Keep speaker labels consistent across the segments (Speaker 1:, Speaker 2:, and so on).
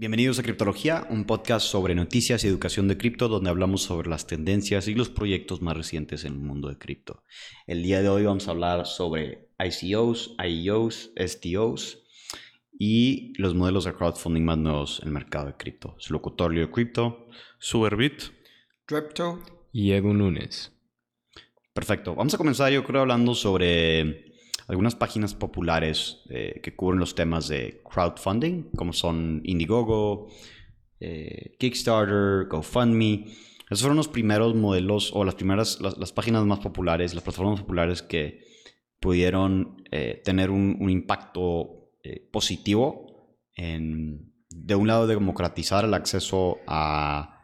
Speaker 1: Bienvenidos a Criptología, un podcast sobre noticias y educación de cripto donde hablamos sobre las tendencias y los proyectos más recientes en el mundo de cripto. El día de hoy vamos a hablar sobre ICOs, IEOs, STOs y los modelos de crowdfunding más nuevos en el mercado de cripto. Su locutorio de cripto,
Speaker 2: Superbit,
Speaker 3: Crypto
Speaker 4: y Edu Núñez.
Speaker 1: Perfecto. Vamos a comenzar yo creo hablando sobre algunas páginas populares eh, que cubren los temas de crowdfunding, como son Indiegogo, eh, Kickstarter, GoFundMe. Esos fueron los primeros modelos o las primeras, las, páginas más populares, las plataformas populares que pudieron eh, tener un, impacto positivo en, de un lado, democratizar el acceso a,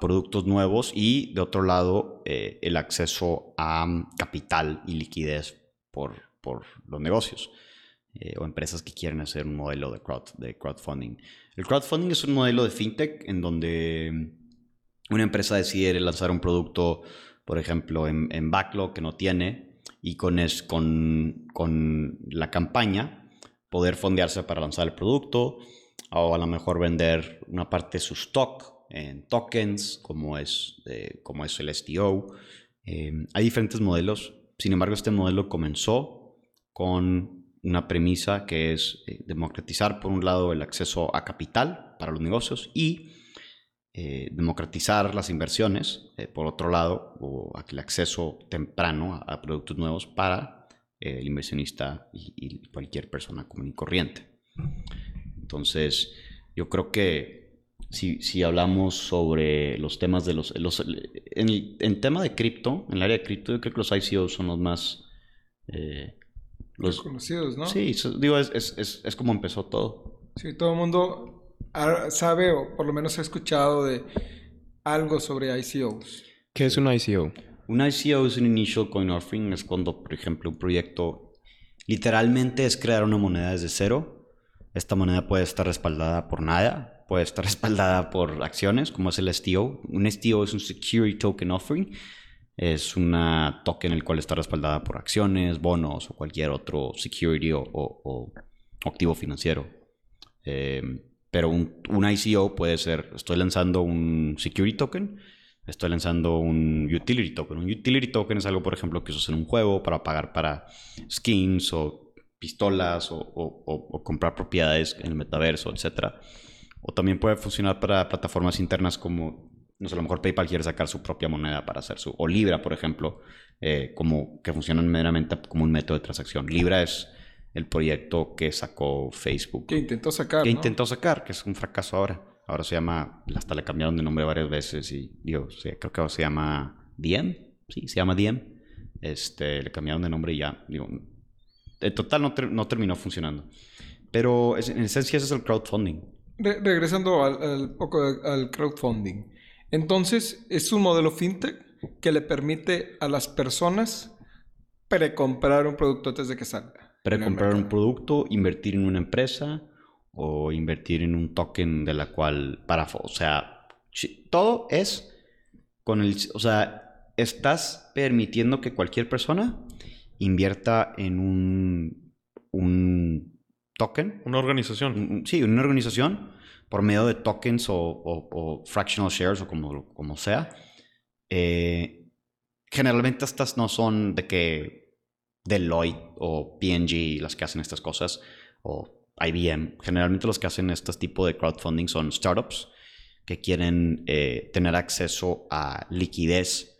Speaker 1: productos nuevos y de otro lado, el acceso a capital y liquidez por, por los negocios eh, o empresas que quieren hacer un modelo de, crowd, de crowdfunding. El crowdfunding es un modelo de fintech en donde una empresa decide lanzar un producto, por ejemplo, en, backlog que no tiene y con, es, con, con la campaña poder fondearse para lanzar el producto o a lo mejor vender una parte de su stock en tokens, como es, como es el STO. Eh, hay diferentes modelos. Sin embargo, este modelo comenzó con una premisa que es eh, democratizar, por un lado, el acceso a capital para los negocios y eh, democratizar las inversiones, eh, por otro lado, o el acceso temprano a, productos nuevos para el inversionista y, cualquier persona común y corriente. Entonces, yo creo que si, si hablamos sobre los temas de los... los en, el, tema de cripto, en el área de cripto, yo creo que los ICOs son los más
Speaker 3: los conocidos, ¿no?
Speaker 1: Sí, digo, es, es, es, como empezó todo.
Speaker 3: Sí, todo el mundo sabe o por lo menos ha escuchado de algo sobre ICOs.
Speaker 4: ¿Qué es un ICO?
Speaker 1: Un ICO es un Initial Coin Offering, es cuando, por ejemplo, un proyecto literalmente es crear una moneda desde cero. Esta moneda puede estar respaldada por nada, puede estar respaldada por acciones, como es el STO. Un STO es un Security Token Offering es una token el cual está respaldada por acciones, bonos o cualquier otro security o, activo financiero. Eh, pero un, ICO puede ser, estoy lanzando un security token, estoy lanzando un utility token. Un utility token es algo, por ejemplo, que usas en un juego para pagar para skins o pistolas o, comprar propiedades en el metaverso, etc. O también puede funcionar para plataformas internas como no sé, a lo mejor PayPal quiere sacar su propia moneda para hacer su, o Libra, por ejemplo, eh, como que funcionan meramente como un método de transacción. Libra es el proyecto que sacó Facebook.
Speaker 3: Que intentó sacar.
Speaker 1: Que intentó sacar, que es un fracaso ahora. Ahora se llama, hasta le cambiaron de nombre varias veces y digo, creo que ahora se llama Diem. Sí, se llama Diem. Este, le cambiaron de nombre y ya, digo, en total no, no terminó funcionando. Pero en esencia ese es el crowdfunding.
Speaker 3: regresando al, poco al crowdfunding. Entonces, es un modelo fintech que le permite a las personas precomprar un producto antes de que salga.
Speaker 1: Precomprar un producto, invertir en una empresa o invertir en un token de la cual para, o sea, todo es con el, o sea, estás permitiendo que cualquier persona invierta en un un token,
Speaker 2: una organización.
Speaker 1: Sí, una organización por medio de tokens o, fractional shares o como, como sea. Eh, generalmente estas no son de que Deloitte o PNG las que hacen estas cosas o IBM. Generalmente los que hacen este tipo de crowdfunding son startups que quieren eh, tener acceso a liquidez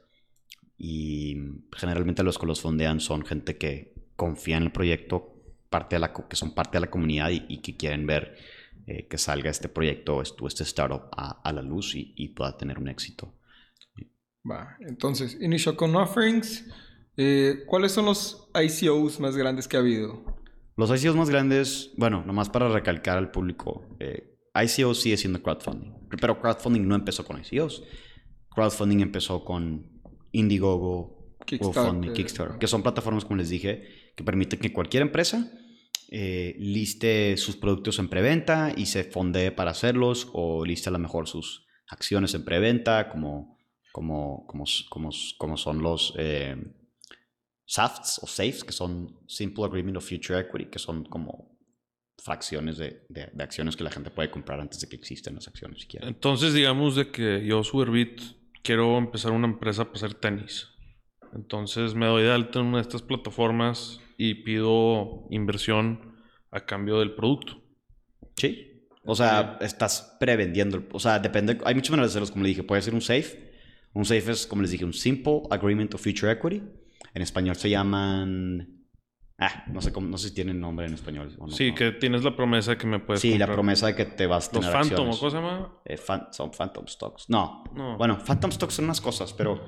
Speaker 1: y generalmente los que los fondean son gente que confía en el proyecto, parte de la, que son parte de la comunidad y que quieren ver eh, que salga este proyecto, este startup a, la luz y, pueda tener un éxito.
Speaker 3: Va, entonces, Initial Con Offerings, eh, ¿cuáles son los ICOs más grandes que ha habido?
Speaker 1: Los ICOs más grandes, bueno, nomás para recalcar al público, eh, ICO sigue siendo crowdfunding, pero crowdfunding no empezó con ICOs. Crowdfunding empezó con Indiegogo, Kickstarter, Kickstarter, que son plataformas, como les dije, que permiten que cualquier empresa eh, liste sus productos en preventa y se fonde para hacerlos o liste a lo mejor sus acciones en preventa como, como, como, como, como son los eh, SAFs o SAFEs, que son Simple Agreement of Future Equity, que son como fracciones de, de- acciones que la gente puede comprar antes de que existen las acciones siquiera.
Speaker 2: Entonces, digamos de que yo, Superbit, quiero empezar una empresa para hacer tenis. Entonces, me doy de alta en una de estas plataformas y pido inversión a cambio del producto.
Speaker 1: Sí. O sea, estás prevendiendo. O sea, depende. Hay muchas maneras de hacerlos, como le dije. Puede ser un safe. Un safe es, como les dije, un simple agreement of future equity. En español se llaman. Ah, no sé, cómo, no sé si tienen nombre en español. o no,
Speaker 2: sí,
Speaker 1: no.
Speaker 2: que tienes la promesa de que me puedes
Speaker 1: Sí, la promesa de que te vas a
Speaker 2: Los
Speaker 1: tener
Speaker 2: Phantom,
Speaker 1: acciones.
Speaker 2: ¿o ¿cómo se llama?
Speaker 1: Eh, fan- son Phantom Stocks. No.
Speaker 2: No.
Speaker 1: Bueno, Phantom Stocks son unas cosas, pero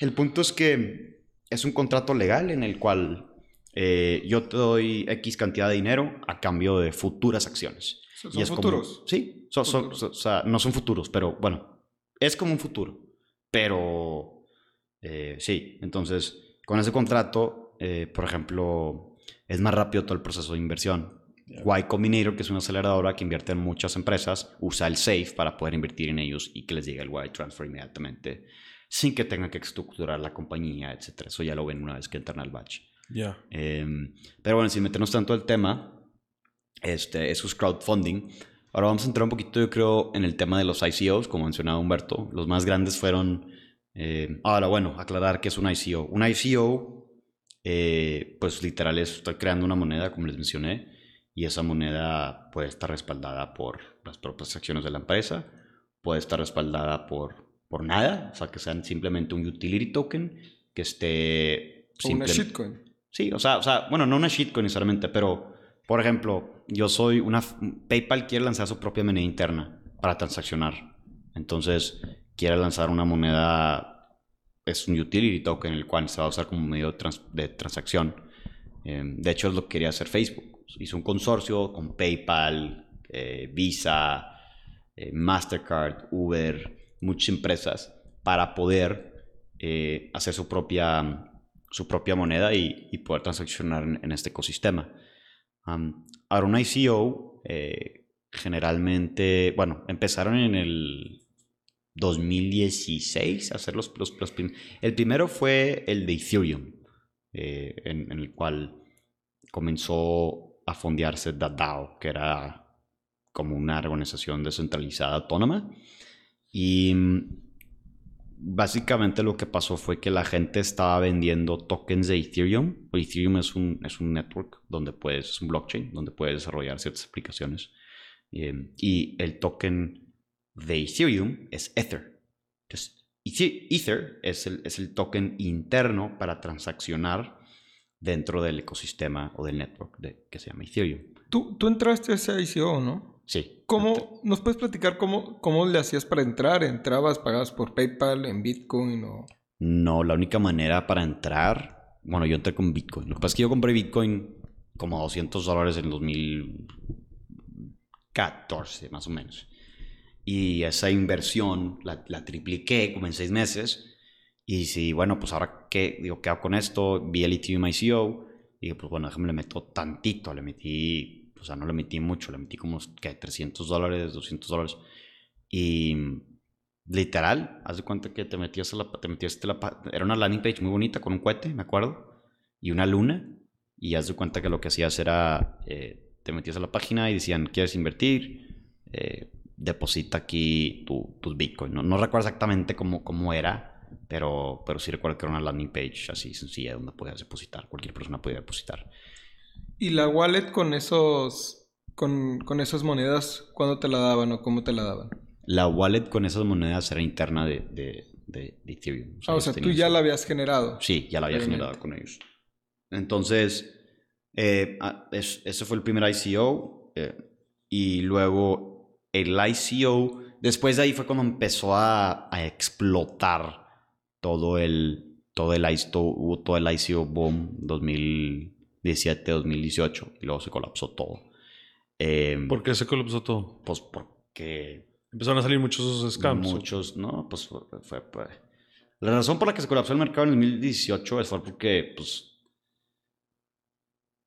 Speaker 1: el punto es que es un contrato legal en el cual eh, yo te doy X cantidad de dinero a cambio de futuras acciones.
Speaker 3: Son
Speaker 1: Y es como-
Speaker 3: futuros.
Speaker 1: sí, son- son-
Speaker 3: Futuros.
Speaker 1: son- o sea, no son futuros, pero bueno, es como un futuro. Pero eh, sí, entonces con ese contrato, eh, por ejemplo, es más rápido todo el proceso de inversión. Y Combinator, que es una aceleradora que invierte en muchas empresas, usa el SAFE para poder invertir en ellos y que les llegue el wire transfer inmediatamente sin que tengan que estructurar la compañía, etc. Eso ya lo ven una vez que entran al batch.
Speaker 2: Ya.
Speaker 1: Eh, pero bueno, sin meternos tanto al tema, este, eso es crowdfunding. Ahora vamos a entrar un poquito, yo creo, en el tema de los ICOs, como mencionaba Humberto. Los más grandes fueron... eh, ahora, bueno, aclarar qué es un ICO. Un ICO, eh, pues literal es estar creando una moneda, como les mencioné, y esa moneda puede estar respaldada por las propias acciones de la empresa, puede estar respaldada por, por nada, o sea, que sean simplemente un utility token que esté...
Speaker 3: O una
Speaker 1: simple-
Speaker 3: shitcoin.
Speaker 1: Sí, o sea, o sea, bueno, no una shitcoin necesariamente, pero, por ejemplo, yo soy una... PayPal quiere lanzar su propia moneda interna para transaccionar. Entonces, quiere lanzar una moneda, es un utility token, el cual se va a usar como medio de, trans- de transacción. Eh, de hecho, es lo que quería hacer Facebook. Hizo un consorcio con PayPal, eh, Visa, eh, Mastercard, Uber, muchas empresas, para poder eh, hacer su propia, su propia moneda y, poder transaccionar en, este ecosistema. Am, ahora, un ICO, eh, generalmente, bueno, empezaron en el 2016 a hacer los, los, los El primero fue el de Ethereum, eh, en, en el cual comenzó a fondearse DAO, que era como una organización descentralizada autónoma. Y mm, básicamente lo que pasó fue que la gente estaba vendiendo tokens de Ethereum. Ethereum es un, es un network donde puedes, es un blockchain donde puedes desarrollar ciertas aplicaciones. Eh, y el token de Ethereum es Ether. Entonces, Ethe- Ether es el, es el token interno para transaccionar dentro del ecosistema o del network de, que se llama Ethereum.
Speaker 3: Tú, tú entraste a ese ICO, ¿no?
Speaker 1: Sí.
Speaker 3: ¿Cómo, ¿Nos puedes platicar cómo, cómo le hacías para entrar? ¿Entrabas, pagabas por PayPal, en Bitcoin o...?
Speaker 1: No, la única manera para entrar, bueno, yo entré con Bitcoin. Lo que pasa es que yo compré Bitcoin como 200 dólares en 2014, más o menos. Y esa inversión la, la tripliqué como en seis meses. Y sí, bueno, pues ahora qué, digo, ¿qué hago con esto? Vi el Ethereum ICO. Y dije, pues bueno, déjame le meto tantito. Le metí, o sea, no le metí mucho, le metí como, ¿qué? 300 dólares, 200 dólares. Y literal, haz de cuenta que te metías a la, te metías a la, era una landing page muy bonita con un cohete, me acuerdo, y una luna, y haz de cuenta que lo que hacías era, eh, te metías a la página y decían, ¿quieres invertir? Eh, deposita aquí tu, tus Bitcoin. No, no recuerdo exactamente cómo, cómo era, pero, pero sí recuerdo que era una landing page así sencilla donde podías depositar, cualquier persona podía depositar.
Speaker 3: ¿Y la wallet con esos... Con, con esas monedas, ¿cuándo te la daban o cómo te la daban?
Speaker 1: La wallet con esas monedas era interna de, de, de- de Ethereum.
Speaker 3: Ah, o sea, tú ya la habías generado.
Speaker 1: Sí, ya la había generado con ellos. Entonces, eh, ah, es- ese fue el primer ICO. eh, y luego el ICO, después de ahí fue cuando empezó a, a explotar todo el, todo el ICO, hubo todo el ICO boom 2017, 2018, y luego se colapsó todo. Eh,
Speaker 2: ¿Por qué se colapsó todo?
Speaker 1: Pues porque
Speaker 2: Empezaron a salir muchos esos scams.
Speaker 1: Muchos, no, pues fue, fue- fue- La razón por la que se colapsó el mercado en el 2018 fue porque, pues.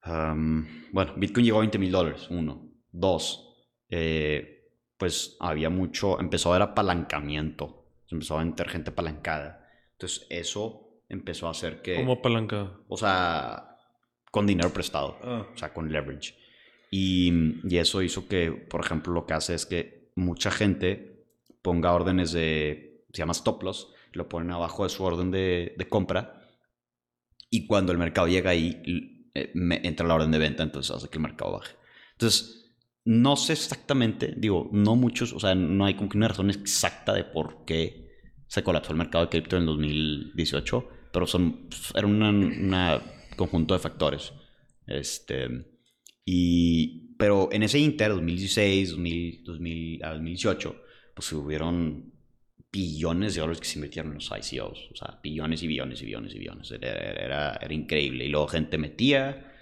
Speaker 1: bueno, Bitcoin llegó a 20 mil dólares, uno. Dos, eh, pues había mucho. Empezó a haber apalancamiento. Se empezó a meter gente apalancada. Entonces, eso empezó a hacer que.
Speaker 2: Como apalancada.
Speaker 1: O sea, con dinero prestado.
Speaker 2: Ah.
Speaker 1: O sea, con leverage. Y, y eso hizo que, por ejemplo, lo que hace es que mucha gente ponga órdenes de, se llama stop loss, lo ponen abajo de su orden de, de compra y cuando el mercado llega ahí, eh, me- entra la orden de venta, entonces hace que el mercado baje. Entonces, no sé exactamente, digo, no muchos, o sea, no hay como que una razón exacta de por qué se colapsó el mercado de cripto en el 2018, pero son, era una, una conjunto de factores. Este, y, pero en ese inter, 2016, 2000, 2000 a 2018, pues hubieron billones de dólares que se invirtieron en los ICOs. O sea, billones y billones y billones y billones. Era, era, era increíble. Y luego gente metía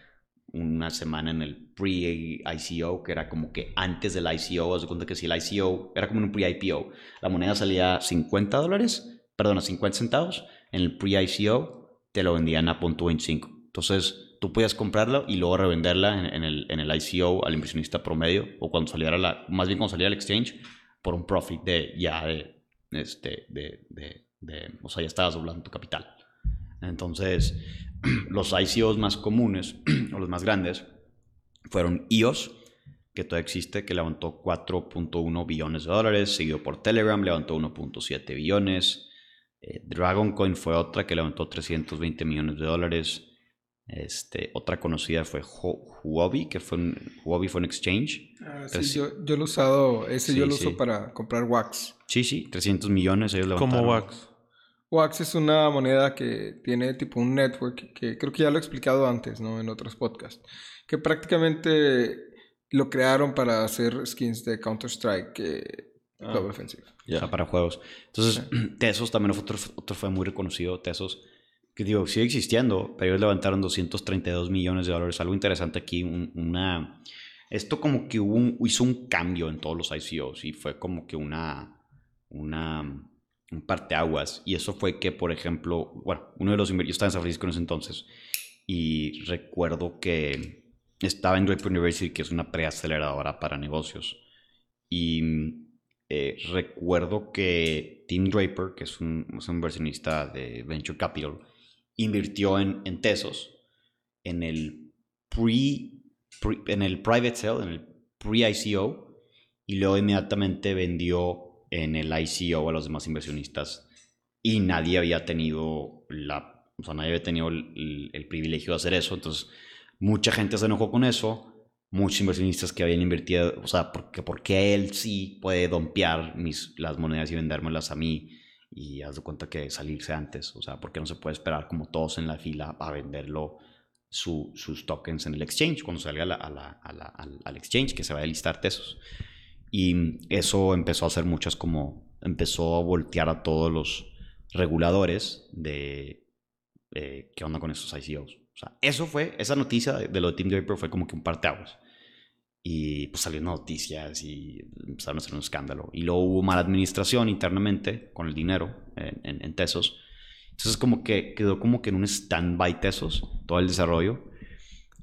Speaker 1: una semana en el pre-ICO, que era como que antes del ICO, haz de cuenta que si el ICO era como un pre-IPO, la moneda salía 50 dólares, perdón, a 50 centavos, en el pre-ICO te lo vendían a punto .25. Entonces, tú podías comprarlo y luego revenderla en, el, en el ICO al inversionista promedio, o cuando saliera la, más bien cuando saliera al exchange, por un profit de ya de, este, de, de, o sea, ya estabas doblando tu capital. Entonces, los ICOs más comunes, o los más grandes, fueron EOS, que todavía existe, que levantó 4.1 billones de dólares, seguido por Telegram, levantó 1.7 billones. Eh, Dragoncoin fue otra que levantó 320 millones de dólares. Este, otra conocida fue Huobi, que fue un, Huobi fue un exchange.
Speaker 3: Ah, sí, yo, yo lo he usado, ese
Speaker 1: Sí,
Speaker 3: yo lo
Speaker 1: sí.
Speaker 3: uso para comprar Wax.
Speaker 1: Sí, sí, 300 millones ellos levantaron.
Speaker 2: Como Wax.
Speaker 3: Wax es una moneda que tiene tipo un network que creo que ya lo he explicado antes, ¿no? En otros podcasts. Que prácticamente lo crearon para hacer skins de Counter-Strike eh,
Speaker 2: Ah.
Speaker 3: Global Offensive.
Speaker 1: O sea, para juegos. Entonces, Tesos también fue otro, otro fue muy reconocido. Tesos, que digo, sigue existiendo, pero ellos levantaron 232 millones de dólares. Algo interesante aquí, un- una... Esto como que hubo un- hizo un cambio en todos los ICOs y fue como que una... una un parteaguas. Y eso fue que, por ejemplo, bueno, uno de los... Yo estaba en San Francisco en ese entonces y recuerdo que estaba en Draper University, que es una preaceleradora para negocios. Y eh, recuerdo que Tim Draper, que es un, es un inversionista de Venture Capital, invirtió en, en Tesos en el pre, en el private sale, en el pre-ICO, y luego inmediatamente vendió en el ICO a los demás inversionistas. Y nadie había tenido la, o sea, nadie había tenido el privilegio de hacer eso. Entonces, mucha gente se enojó con eso. Muchos inversionistas que habían invertido, o sea, porque, porque él sí puede dompear mis, las monedas y vendérmelas a mí y haz de cuenta que salirse antes, o sea, porque no se puede esperar como todos en la fila a venderlo su- sus tokens en el exchange cuando salga a la- a la- a la- al, exchange que se va a listar Tesos. Y eso empezó a hacer muchas como, empezó a voltear a todos los reguladores de eh, qué onda con esos ICOs. O sea, eso fue, esa noticia de, de lo de Tim Draper fue como que un parteaguas. Y pues salieron noticias y empezaron a hacer un escándalo. Y luego hubo mala administración internamente con el dinero en, en, en Tesos. Entonces como que quedó como que en un stand-by Tesos todo el desarrollo.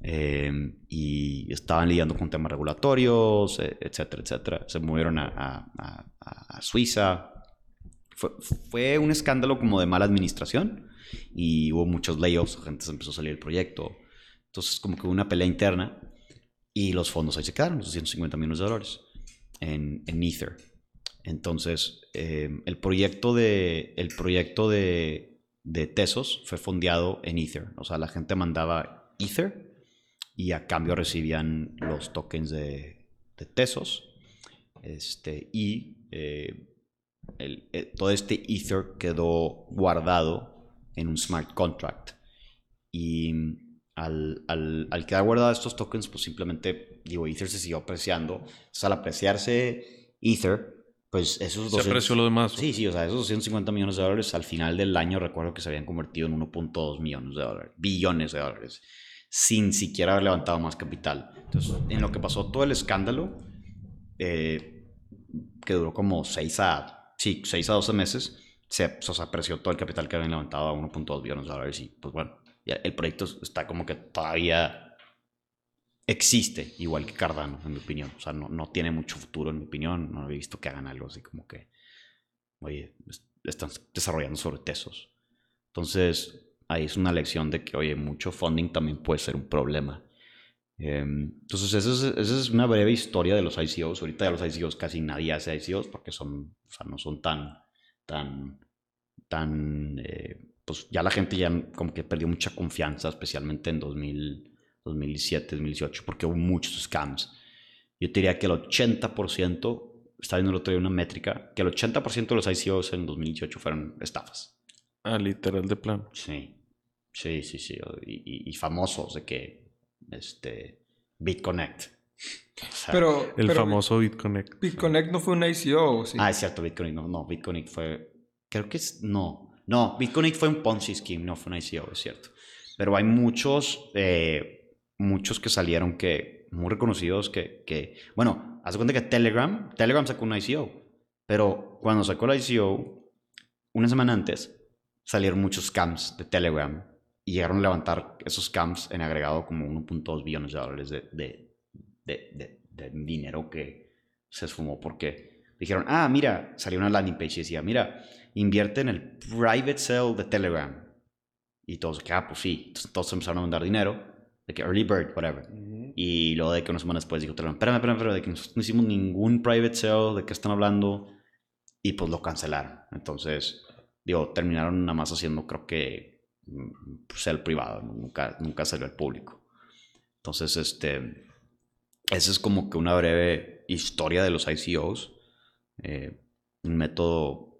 Speaker 1: Eh, y estaban lidiando con temas regulatorios, eh, etcétera, etcétera. Se movieron a- a- a- a Suiza. Fue, fue un escándalo como de mala administración y hubo muchos layoffs, gente se empezó a salir del proyecto. Entonces como que hubo una pelea interna y los fondos ahí se quedaron, los 250 millones de dólares en, en Ether. Entonces, eh, el proyecto de, el proyecto de, de Tesos fue fondeado en Ether. O sea, la gente mandaba Ether y a cambio recibían los tokens de, de Tesos. Este, y eh, eh, todo este Ether quedó guardado en un smart contract. Y al, al, al quedar guardados estos tokens, pues simplemente, digo, Ether se siguió apreciando. Entonces, al apreciarse Ether, pues esos
Speaker 2: Se
Speaker 1: 200
Speaker 2: apreció lo demás.
Speaker 1: Sí, sí, o sea, esos 250 millones de dólares al final del año recuerdo que se habían convertido en 1.2 millones de dólares, billones de dólares, sin siquiera haber levantado más capital. Entonces, en lo que pasó todo el escándalo, eh, que duró como 6 a, sí, 6 a 12 meses, se, o sea, apreció todo el capital que habían levantado a 1.2 billones de dólares y pues bueno, el proyecto está como que todavía existe, igual que Cardano, en mi opinión. O sea, no, no tiene mucho futuro, en mi opinión. No he visto que hagan algo así como que, oye, es- están desarrollando sobre Tesos. Entonces, ahí es una lección de que, oye, mucho funding también puede ser un problema. Em, entonces, esa es, esa es una breve historia de los ICOs. Ahorita de los ICOs casi nadie hace ICOs porque son, o sea, no son tan, tan, tan, eh, pues ya la gente ya como que perdió mucha confianza, especialmente en 2000, 2007, 2018, porque hubo muchos scams. Yo te diría que el 80%, estaba viendo el otro día una métrica, que el 80% de los ICOs en 2018 fueron estafas.
Speaker 2: Ah, literal de plano.
Speaker 1: Sí, sí, sí, sí. Y, y- y famosos de que, este, BitConnect. O sea,
Speaker 3: Pero,
Speaker 2: El
Speaker 3: pero
Speaker 2: famoso BitConnect.
Speaker 3: BitConnect no fue una ICO, ¿o ¿sí?
Speaker 1: Ah, es cierto, BitConnect. No, no, BitConnect fue. Creo que es. No. No, BitConnect fue un Ponzi Scheme, no fue una ICO, es cierto. Pero hay muchos. eh, muchos que salieron que. Muy reconocidos que. que bueno, haz cuenta que Telegram. Telegram sacó una ICO. Pero cuando sacó la ICO, una semana antes, salieron muchos scams de Telegram. Y llegaron a levantar esos scams en agregado como 1.2 billones de dólares de, de, de- de dinero que se esfumó porque dijeron, ah, mira, salió una landing page y decía, mira, invierte en el private sale de Telegram. Y todos, que, ah, pues sí. Entonces todos empezaron a mandar dinero, de que early bird, whatever. Y luego de que una semana después dijo Telegram, espérame, espérame, espérame, de que nosotros no hicimos ningún private sale, de qué están hablando. Y pues lo cancelaron. Entonces, digo, terminaron nada más haciendo, creo que, mm, sale privado, nunca, nunca salió al público. Entonces, este, esa es como que una breve historia de los ICOs. eh, un método,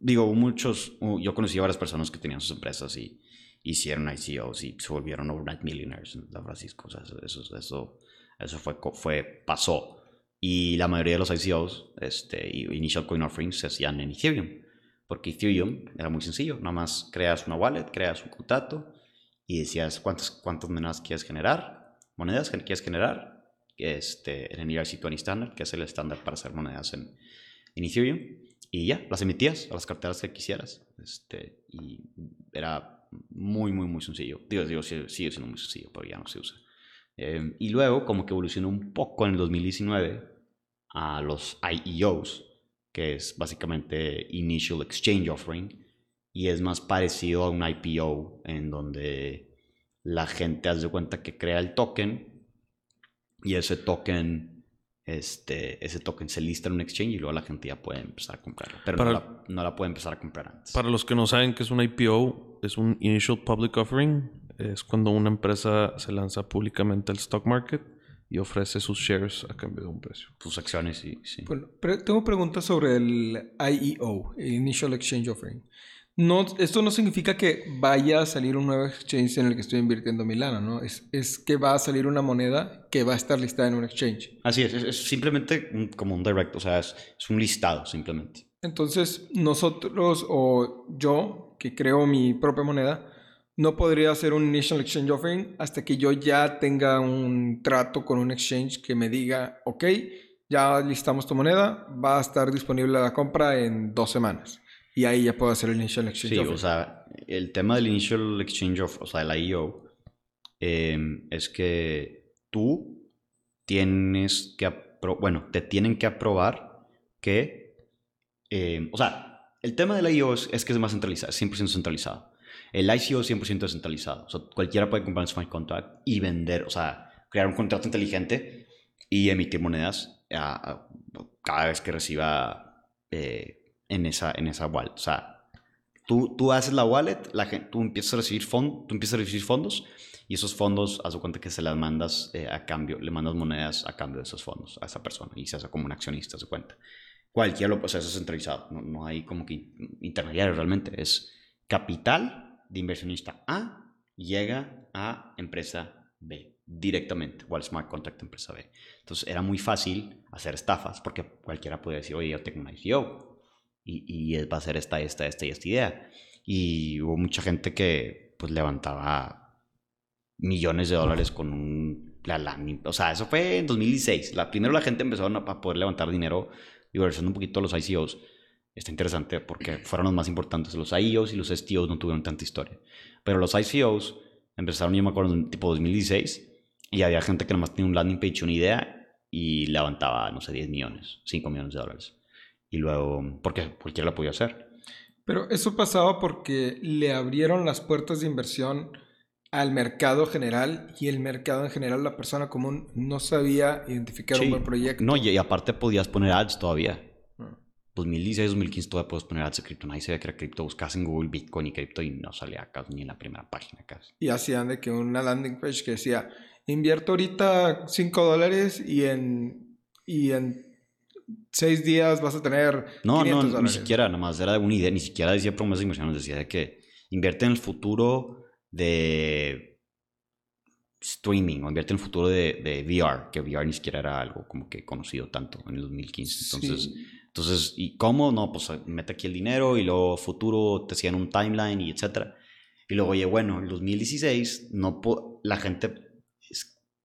Speaker 1: digo, muchos, yo conocí a varias personas que tenían sus empresas y hicieron ICOs y se volvieron overnight millionaires en San Francisco. O sea, eso, eso, eso, fue, fue, pasó. Y la mayoría de los ICOs, este, initial coin offerings se hacían en Ethereum. Porque Ethereum era muy sencillo. Nada más creas una wallet, creas un contrato y decías cuántas, cuántas monedas quieres generar, monedas que quieres generar este, en el ERC20 Standard, que es el estándar para hacer monedas en, en Ethereum. Y ya, las emitías a las carteras que quisieras. Este, y era muy, muy, muy sencillo. Digo, digo sigue, siendo muy sencillo, pero ya no se usa. Eh, y luego, como que evolucionó un poco en el 2019 a los IEOs, que es básicamente Initial Exchange Offering, y es más parecido a un IPO, en donde la gente hace cuenta que crea el token y ese token, este, ese token se lista en un exchange y luego la gente ya puede empezar a comprarla, pero
Speaker 2: Para-
Speaker 1: no, la, no la puede empezar a comprar antes.
Speaker 2: Para los que no saben qué es un IPO, es un Initial Public Offering. Es cuando una empresa se lanza públicamente al stock market y ofrece sus shares a cambio de un precio.
Speaker 1: Sus acciones, sí, sí.
Speaker 3: Bueno, pero tengo preguntas sobre el IEO, el Initial Exchange Offering. No, esto no significa que vaya a salir un nuevo exchange en el que estoy invirtiendo mi lana, ¿no? Es, es que va a salir una moneda que va a estar listada en un exchange.
Speaker 1: Así es, es, es simplemente un- como un direct, o sea, es, es un listado simplemente.
Speaker 3: Entonces, nosotros o yo, que creo mi propia moneda, no podría hacer un Initial Exchange Offering hasta que yo ya tenga un trato con un exchange que me diga, ok, ya listamos tu moneda, va a estar disponible a la compra en dos semanas. Y ahí ya puedo hacer el Initial Exchange
Speaker 1: Sí,
Speaker 3: Offering.
Speaker 1: o sea, el tema del Initial Exchange of, o sea, el IEO, eh, es que tú tienes que, bueno, te tienen que aprobar que, eh, o sea, el tema del IEO es, es que es más centralizado, es 100% centralizado. El ICO es 100% descentralizado, o sea, cualquiera puede comprar un smart contract y vender, o sea, crear un contrato inteligente y emitir monedas a- a- cada vez que reciba eh, en, esa, en esa wallet. O sea, tú, tú haces la wallet, la tú, empiezas a recibir fond, tú empiezas a recibir fondos y esos fondos, haz cuenta que se las mandas eh, a cambio, le mandas monedas a cambio de esos fondos a esa persona y se hace como un accionista, de cuenta. Cualquiera lo puede hacer, eso es centralizado, no, no hay como que intermediario realmente, es capital de inversionista A llega a empresa B directamente, o al smart contract empresa B. Entonces era muy fácil hacer estafas porque cualquiera puede decir, oye, yo tengo una ICO y, y va a ser esta, esta, esta y esta idea. Y hubo mucha gente que pues levantaba millones de dólares con un, la landing. O sea, eso fue en 2016. La, primero la gente empezó a, a poder levantar dinero y regresando un poquito los ICOs. Está interesante porque fueron los más importantes. Los IEOs y los STOs no tuvieron tanta historia. Pero los ICOs empezaron, yo me acuerdo, en tipo 2016 y había gente que nomás tenía un landing page, una idea y levantaba, no sé, 10 millones, 5 millones de dólares. Y luego, porque cualquiera lo podía hacer.
Speaker 3: Pero eso pasaba porque le abrieron las puertas de inversión al mercado general y el mercado en general, la persona común, no sabía identificar
Speaker 1: Sí.
Speaker 3: un buen proyecto.
Speaker 1: No, y, aparte podías poner ads todavía.
Speaker 3: Ah.
Speaker 1: 2016, 2015 todavía puedes poner ads de cripto. Nadie sabía que era cripto. Buscas en Google Bitcoin y cripto y no salía casi ni en la primera página casi.
Speaker 3: Y hacían de que una landing page que decía, invierto ahorita 5 dólares y en, y en 6 días vas a tener
Speaker 1: No,
Speaker 3: 500
Speaker 1: no, ni
Speaker 3: dólares.
Speaker 1: siquiera, nada más era una idea, ni siquiera decía promesas de inversión, decía de que invierte en el futuro de streaming o invierte en el futuro de, de VR, que VR ni siquiera era algo como que conocido tanto en el 2015. Entonces,
Speaker 3: Sí.
Speaker 1: entonces ¿y cómo? No, pues mete aquí el dinero y luego futuro te hacían un timeline y etcétera. Y luego, oye, bueno, en el 2016 no la gente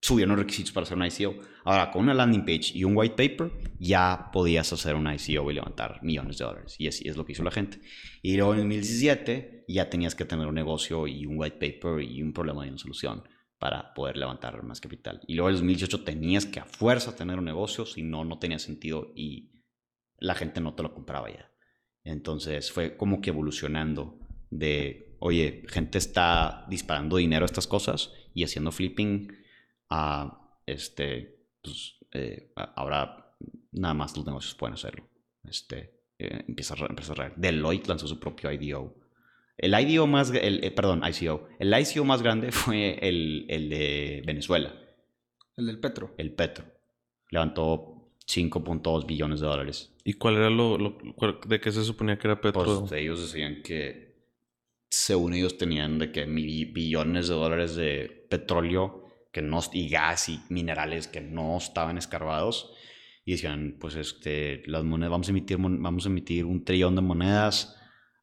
Speaker 1: subieron los requisitos para hacer una ICO. Ahora, con una landing page y un white paper, ya podías hacer una ICO y levantar millones de dólares. Y así es lo que hizo la gente. Y luego en el 2017 ya tenías que tener un negocio y un white paper y un problema y una solución para poder levantar más capital. Y luego en el 2018 tenías que a fuerza tener un negocio, si no, no tenía sentido y la gente no te lo compraba ya. Entonces fue como que evolucionando de, oye, gente está disparando dinero a estas cosas y haciendo flipping a, este, pues, eh, ahora nada más los negocios pueden hacerlo. Este, eh, empieza a, empieza a Deloitte lanzó su propio IDO. El IDO más, el, eh, perdón, ICO. El ICO más grande fue el, el de Venezuela,
Speaker 3: El del Petro.
Speaker 1: el Petro. Levantó 5.2 billones de dólares.
Speaker 2: ¿Y cuál era lo, lo- cuál- de qué se suponía que era Petro?
Speaker 1: Pues ellos decían que según ellos tenían de que billones de dólares de petróleo que no, y gas y minerales que no estaban escarbados y decían pues este las monedas vamos a emitir vamos a emitir un trillón de monedas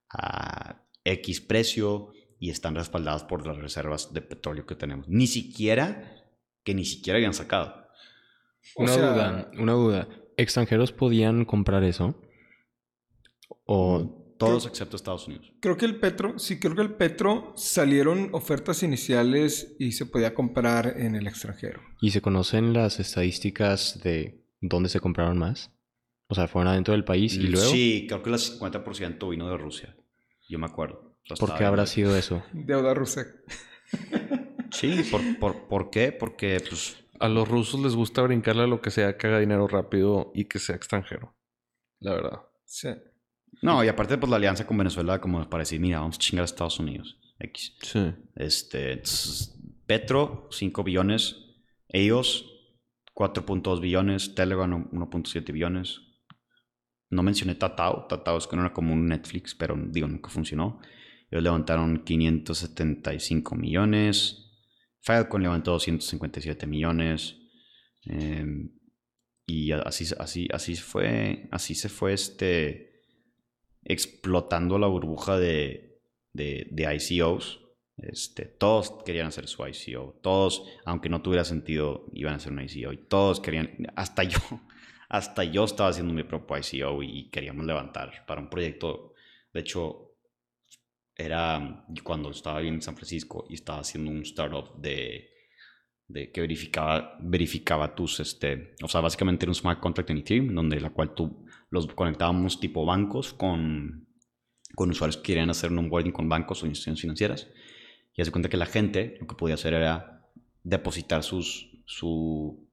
Speaker 1: a X precio y están respaldadas por las reservas de petróleo que tenemos ni siquiera que ni siquiera habían sacado
Speaker 3: O
Speaker 4: Una
Speaker 3: sea-
Speaker 4: duda, una duda. ¿Extranjeros podían comprar eso? ¿O
Speaker 1: todos excepto Estados Unidos
Speaker 3: Creo que el Petro, sí, creo que el Petro salieron ofertas iniciales y se podía comprar en el extranjero.
Speaker 4: y se conocen las estadísticas de dónde se compraron más? O sea, fueron adentro del país y
Speaker 1: Mm,
Speaker 4: luego.
Speaker 1: Sí, creo que el 50% vino de Rusia. Yo me acuerdo.
Speaker 4: ¿Por qué habrá sido eso?
Speaker 3: Deuda rusa.
Speaker 1: Sí, ¿por, por, por qué? Porque, pues,
Speaker 2: A los rusos les gusta brincarle a lo que sea que haga dinero rápido y que sea extranjero. La verdad.
Speaker 3: Sí.
Speaker 1: No, y aparte, pues la alianza con Venezuela, como para decir, mira, vamos a chingar a Estados Unidos. X.
Speaker 2: Sí.
Speaker 1: Este, Petro, 5 billones. Ellos, 4.2 billones. Telegram, 1.7 billones. No mencioné Tatao. Tatao es que no era como un Netflix, pero digo, nunca funcionó. Ellos levantaron 575 millones. Falcon levantó 257 millones. eh, y así, así, así fue. Así se fue este. Explotando la burbuja de, de, de ICOs. Este, todos querían hacer su ICO. Todos, aunque no tuviera sentido, iban a hacer un ICO. Y todos querían. Hasta yo. Hasta yo estaba haciendo mi propio ICO y queríamos levantar para un proyecto. De hecho, era cuando estaba en San Francisco y estaba haciendo un startup de, de que verificaba, verificaba tus, este, o sea, básicamente era un smart contract en Ethereum, donde la cual tú los conectábamos tipo bancos con, con usuarios que querían hacer un onboarding con bancos o instituciones financieras. Y hace cuenta que la gente lo que podía hacer era depositar sus, su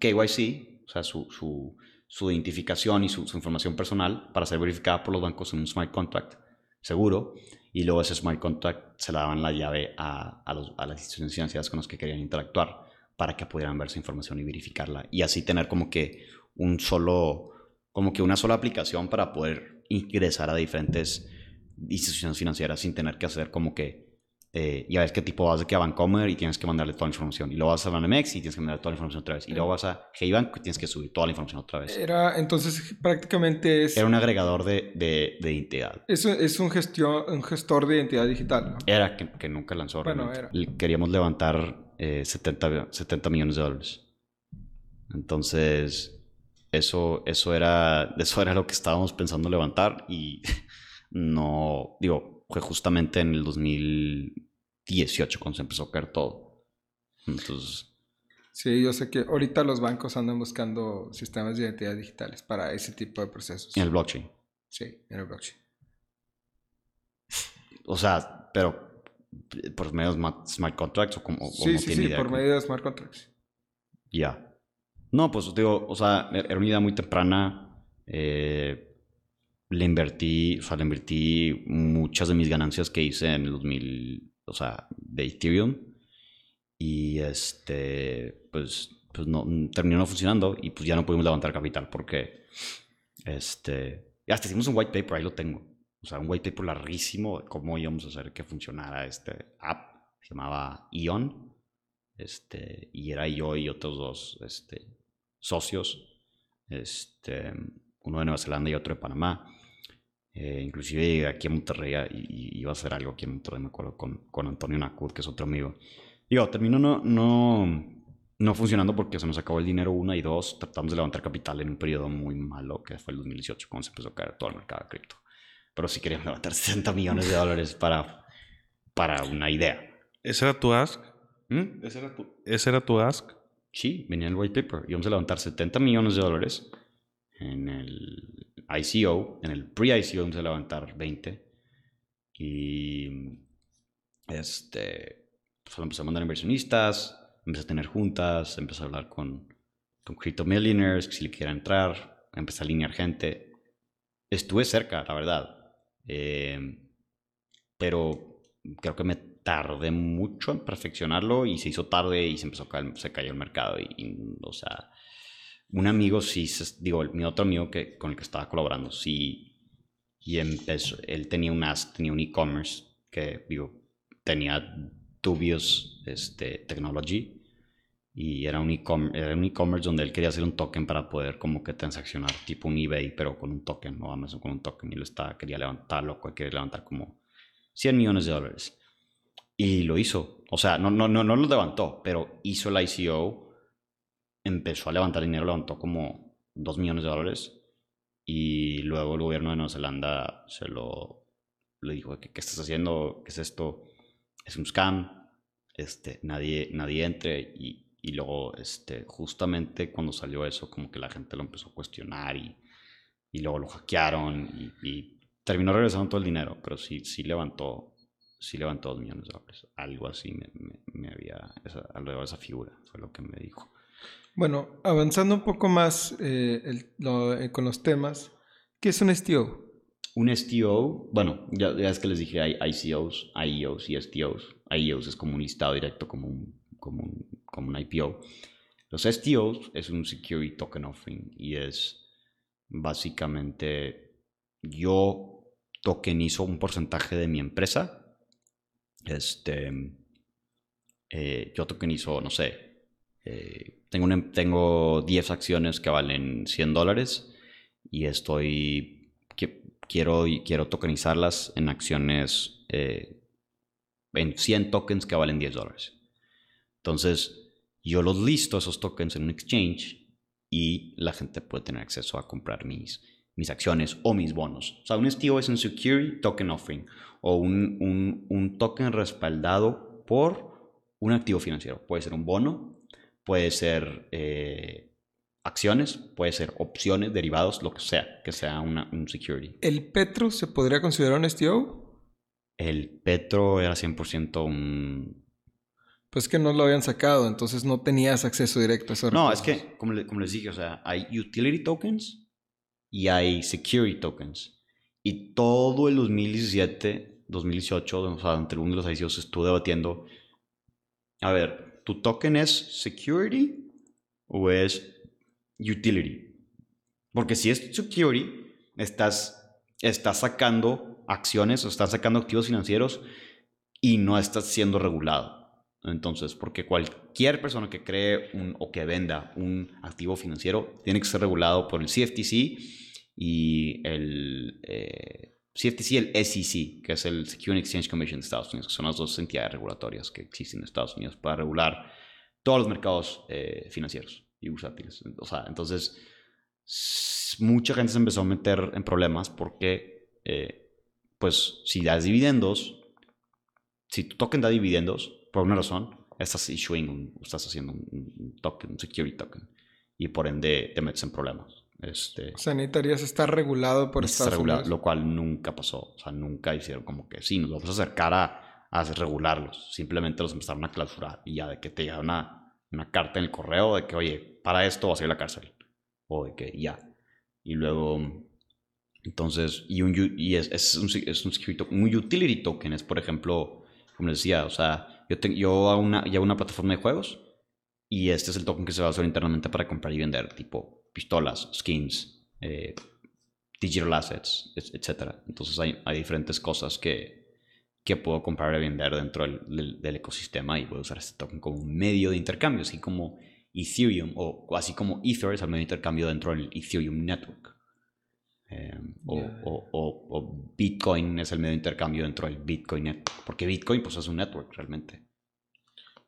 Speaker 1: KYC, o sea, su, su, su identificación y su, su información personal para ser verificada por los bancos en un smart contract seguro y luego ese smart contract se le daban la llave a, a, las instituciones financieras con las que querían interactuar para que pudieran ver esa información y verificarla y así tener como que un solo como que una sola aplicación para poder ingresar a diferentes instituciones financieras sin tener que hacer como que eh, ya ves qué tipo vas de que a Bancomer y tienes que mandarle toda la información y luego vas a Banamex y tienes que mandarle toda la información otra vez y luego vas a Heybank y tienes que subir toda la información otra vez
Speaker 3: Era, entonces prácticamente es,
Speaker 1: era un agregador de, de, de identidad
Speaker 3: es, un- es un, gestión, un gestor de identidad digital, ¿no?
Speaker 1: Era que, que nunca lanzó.
Speaker 3: Bueno,
Speaker 1: realmente.
Speaker 3: era.
Speaker 1: Queríamos levantar eh, 70, 70 millones de dólares. Entonces, eso, eso, era, eso era lo que estábamos pensando levantar y no, digo, fue justamente en el 2018 cuando se empezó a caer todo. Entonces,
Speaker 3: Sí, yo sé que ahorita los bancos andan buscando sistemas de identidad digitales para ese tipo de procesos.
Speaker 1: en el blockchain.
Speaker 3: Sí, en el blockchain.
Speaker 1: O sea, pero por medio de smart, contracts o como o
Speaker 3: Sí,
Speaker 1: no
Speaker 3: sí,
Speaker 1: tiene
Speaker 3: sí,
Speaker 1: idea
Speaker 3: por medio de smart contracts.
Speaker 1: Ya. No, pues digo, o sea, era una idea muy temprana. eh, le invertí, o sea, le invertí muchas de mis ganancias que hice en el 2000, o sea, de Ethereum. Y este, pues, pues no, terminó no funcionando y pues ya no pudimos levantar capital porque, este, hasta hicimos un white paper, ahí lo tengo. O sea, un white paper larguísimo de cómo íbamos a hacer que funcionara este app. Se llamaba Ion. Este, y era yo y otros dos este, socios, este, uno de Nueva Zelanda y otro de Panamá. Eh, inclusive llegué aquí a Monterrey y, y iba a hacer algo aquí en Monterrey, me acuerdo, con, con Antonio Nacud, que es otro amigo. Digo, terminó no, no, no funcionando porque se nos acabó el dinero, una y dos, tratamos de levantar capital en un periodo muy malo, que fue el 2018, cuando se empezó a caer todo el mercado de cripto. Pero sí queríamos levantar 60 millones de dólares para, para una idea.
Speaker 2: ¿Ese era tu ask?
Speaker 1: ¿Mm?
Speaker 2: ¿Ese era tu, ese era tu ask?
Speaker 1: Sí, venía en el white paper. Íbamos a levantar 70 millones de dólares en el ICO. En el pre-ICO íbamos a levantar 20. Y este, pues lo empecé a mandar a inversionistas, empecé a tener juntas, empecé a hablar con, con Crypto Millionaires, que si le quería entrar, empecé a alinear gente. Estuve cerca, la verdad. Eh, pero creo que me tardé mucho en perfeccionarlo y se hizo tarde y se empezó a caer, se cayó el mercado y, y, o sea un amigo sí digo mi otro amigo que con el que estaba colaborando sí y empezó él tenía un ask tenía un e-commerce que digo tenía dubious este technology y era un e-commerce e-commerce donde él quería hacer un token para poder como que transaccionar tipo un eBay pero con un token o Amazon con un token y lo estaba quería levantarlo quería levantar como 100 millones de dólares y lo hizo. O sea, no, no, no, no lo levantó, pero hizo el ICO, empezó a levantar dinero, levantó como 2 millones de dólares. Y luego el gobierno de Nueva Zelanda se lo le dijo, ¿qué, qué estás haciendo? ¿Qué es esto? Es un scam. Este, nadie, nadie entre. Y, y luego, este, justamente cuando salió eso, como que la gente lo empezó a cuestionar y, y luego lo hackearon y, y terminó regresando todo el dinero, pero sí, sí levantó sí levantó 2 millones de dólares. Algo así me, me- me había, esa, alrededor de esa figura, fue lo que me dijo.
Speaker 3: Bueno, avanzando un poco más eh, el- lo- eh, con los temas, ¿qué es un STO?
Speaker 1: Un STO, bueno, ya, ya es que les dije, hay ICOs, IEOs y STOs. IEOs es como un listado directo, como un, como un, como un IPO. Los STOs es un Security Token Offering y es básicamente yo tokenizo un porcentaje de mi empresa. Este, eh, yo tokenizo, no sé, eh, tengo, em- tengo 10 acciones que valen 100 dólares y estoy, quiero, quiero tokenizarlas en acciones, eh, en 100 tokens que valen 10 dólares. Entonces, yo los listo esos tokens en un exchange y la gente puede tener acceso a comprar mis, mis acciones o mis bonos. O sea, un STO es un Security Token Offering o un, un- un token respaldado por un activo financiero. Puede ser un bono, puede ser eh, acciones, puede ser opciones, derivados, lo que sea, que sea una- un security.
Speaker 3: ¿El Petro se podría considerar un STO?
Speaker 1: El Petro era 100% un...
Speaker 3: Pues que no lo habían sacado, entonces no tenías acceso directo a esos
Speaker 1: No, es que, como, le- como les dije, o sea, hay utility tokens y hay security tokens. Y todo el 2017, 2018, o sea, entre uno de los ICOs estuve debatiendo, a ver, ¿tu token es security o es utility? Porque si es security, estás, estás sacando acciones estás sacando activos financieros y no estás siendo regulado. Entonces, porque cualquier persona que cree un- o que venda un activo financiero tiene que ser regulado por el CFTC y el eh, CFTC y el SEC, que es el Security Exchange Commission de Estados Unidos, que son las dos entidades regulatorias que existen en Estados Unidos para regular todos los mercados eh, financieros y bursátiles. O sea, entonces, mucha gente se empezó a meter en problemas porque, eh, pues, si das dividendos, si tu token da dividendos, por una razón, estás issuing, un- estás haciendo un, un token, un security token, y por ende te metes en problemas. Este,
Speaker 3: O sea, necesitarías estar regulado por Estados
Speaker 1: regulado,
Speaker 3: Unidos.
Speaker 1: lo cual nunca pasó. O sea, nunca hicieron como que sí, nos vamos a acercar a, a regularlos. Simplemente los empezaron a clausurar y ya de que te llega una, una carta en el correo de que, oye, para esto vas a ir a la cárcel. O de que ya. Y luego, entonces, y, un, y es, es un, es un, un utility token, es por ejemplo, como les decía, o sea, yo, te- yo hago una, llevo una plataforma de juegos y este es el token que se va a usar internamente para comprar y vender, tipo pistolas, skins, eh, digital assets, et- etcétera. Entonces hay, hay diferentes cosas que, que puedo comprar y vender dentro del, del- del ecosistema y a usar este token como un medio de intercambio, así como Ethereum o así como Ether es el medio de intercambio dentro del Ethereum Network. Eh, o, o- o- o Bitcoin es el medio de intercambio dentro del Bitcoin Network, porque Bitcoin pues es un network realmente.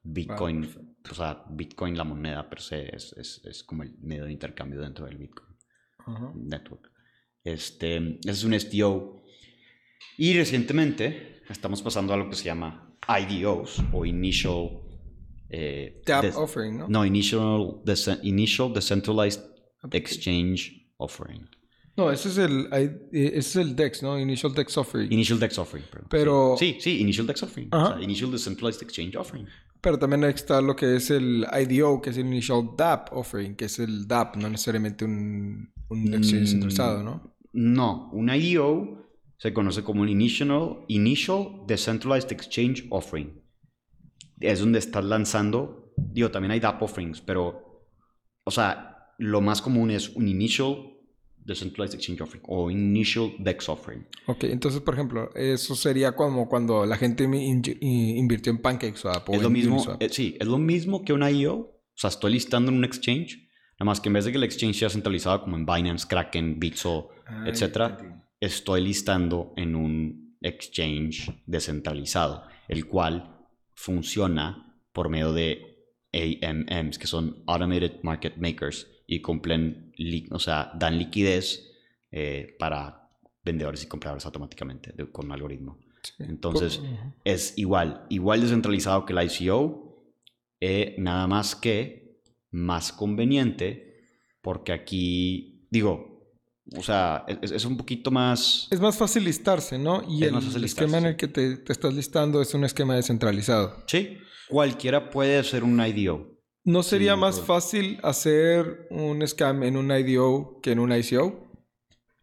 Speaker 1: Bitcoin, o sea, Bitcoin la moneda per se es, es, es como el medio de intercambio dentro del Bitcoin. Network. Este, ese es un STO. Y recientemente estamos pasando a lo que se llama IDOs o Initial... eh,
Speaker 3: Tap offering, ¿no?
Speaker 1: No, Initial, Dece- Initial Decentralized Exchange Offering.
Speaker 3: No, ese es el, eh, ese es el DEX, ¿no? Initial DEX offering.
Speaker 1: Initial Dex Offering. perdón.
Speaker 3: Pero-
Speaker 1: Sí, sí, Initial Dex Offering. O sea, Initial Decentralized Exchange Offering.
Speaker 3: Pero también está lo que es el IDO, que es el Initial DApp offering, que es el DApp, no necesariamente un, un exchange
Speaker 1: Mm.
Speaker 3: centralizado, ¿no?
Speaker 1: No, un IDO se conoce como un Initial, Initial Decentralized Exchange Offering. Es donde estás lanzando, digo, también hay DApp offerings, pero, o sea, lo más común es un Initial Decentralized Exchange Offering o Initial DEX Offering.
Speaker 3: Ok, entonces, por ejemplo, eso sería como cuando la gente invirtió en PancakeSwap o
Speaker 1: Es lo mismo, eh, sí, es lo mismo que un IEO. O sea, estoy listando en un exchange. Nada más que en vez de que el exchange sea centralizado como en Binance, Kraken, Bitso,
Speaker 3: Ah,
Speaker 1: etcétera, estoy listando en un exchange descentralizado, el cual funciona por medio de AMMs, que son Automated Market Makers, y cumplen, o sea, dan liquidez eh, para vendedores y compradores automáticamente de- con un algoritmo.
Speaker 3: Sí.
Speaker 1: Entonces, es igual, igual descentralizado que el ICO, eh, nada más que más conveniente, porque aquí, digo, o sea, es, es un poquito más...
Speaker 3: Es más fácil listarse, ¿no? Y
Speaker 1: Es
Speaker 3: el
Speaker 1: más fácil
Speaker 3: esquema en el que te, te estás listando es un esquema descentralizado.
Speaker 1: Sí, cualquiera puede hacer un IDO.
Speaker 3: ¿No sería
Speaker 1: Sí,
Speaker 3: más
Speaker 1: pues.
Speaker 3: fácil hacer un scam en un IDO que en un ICO?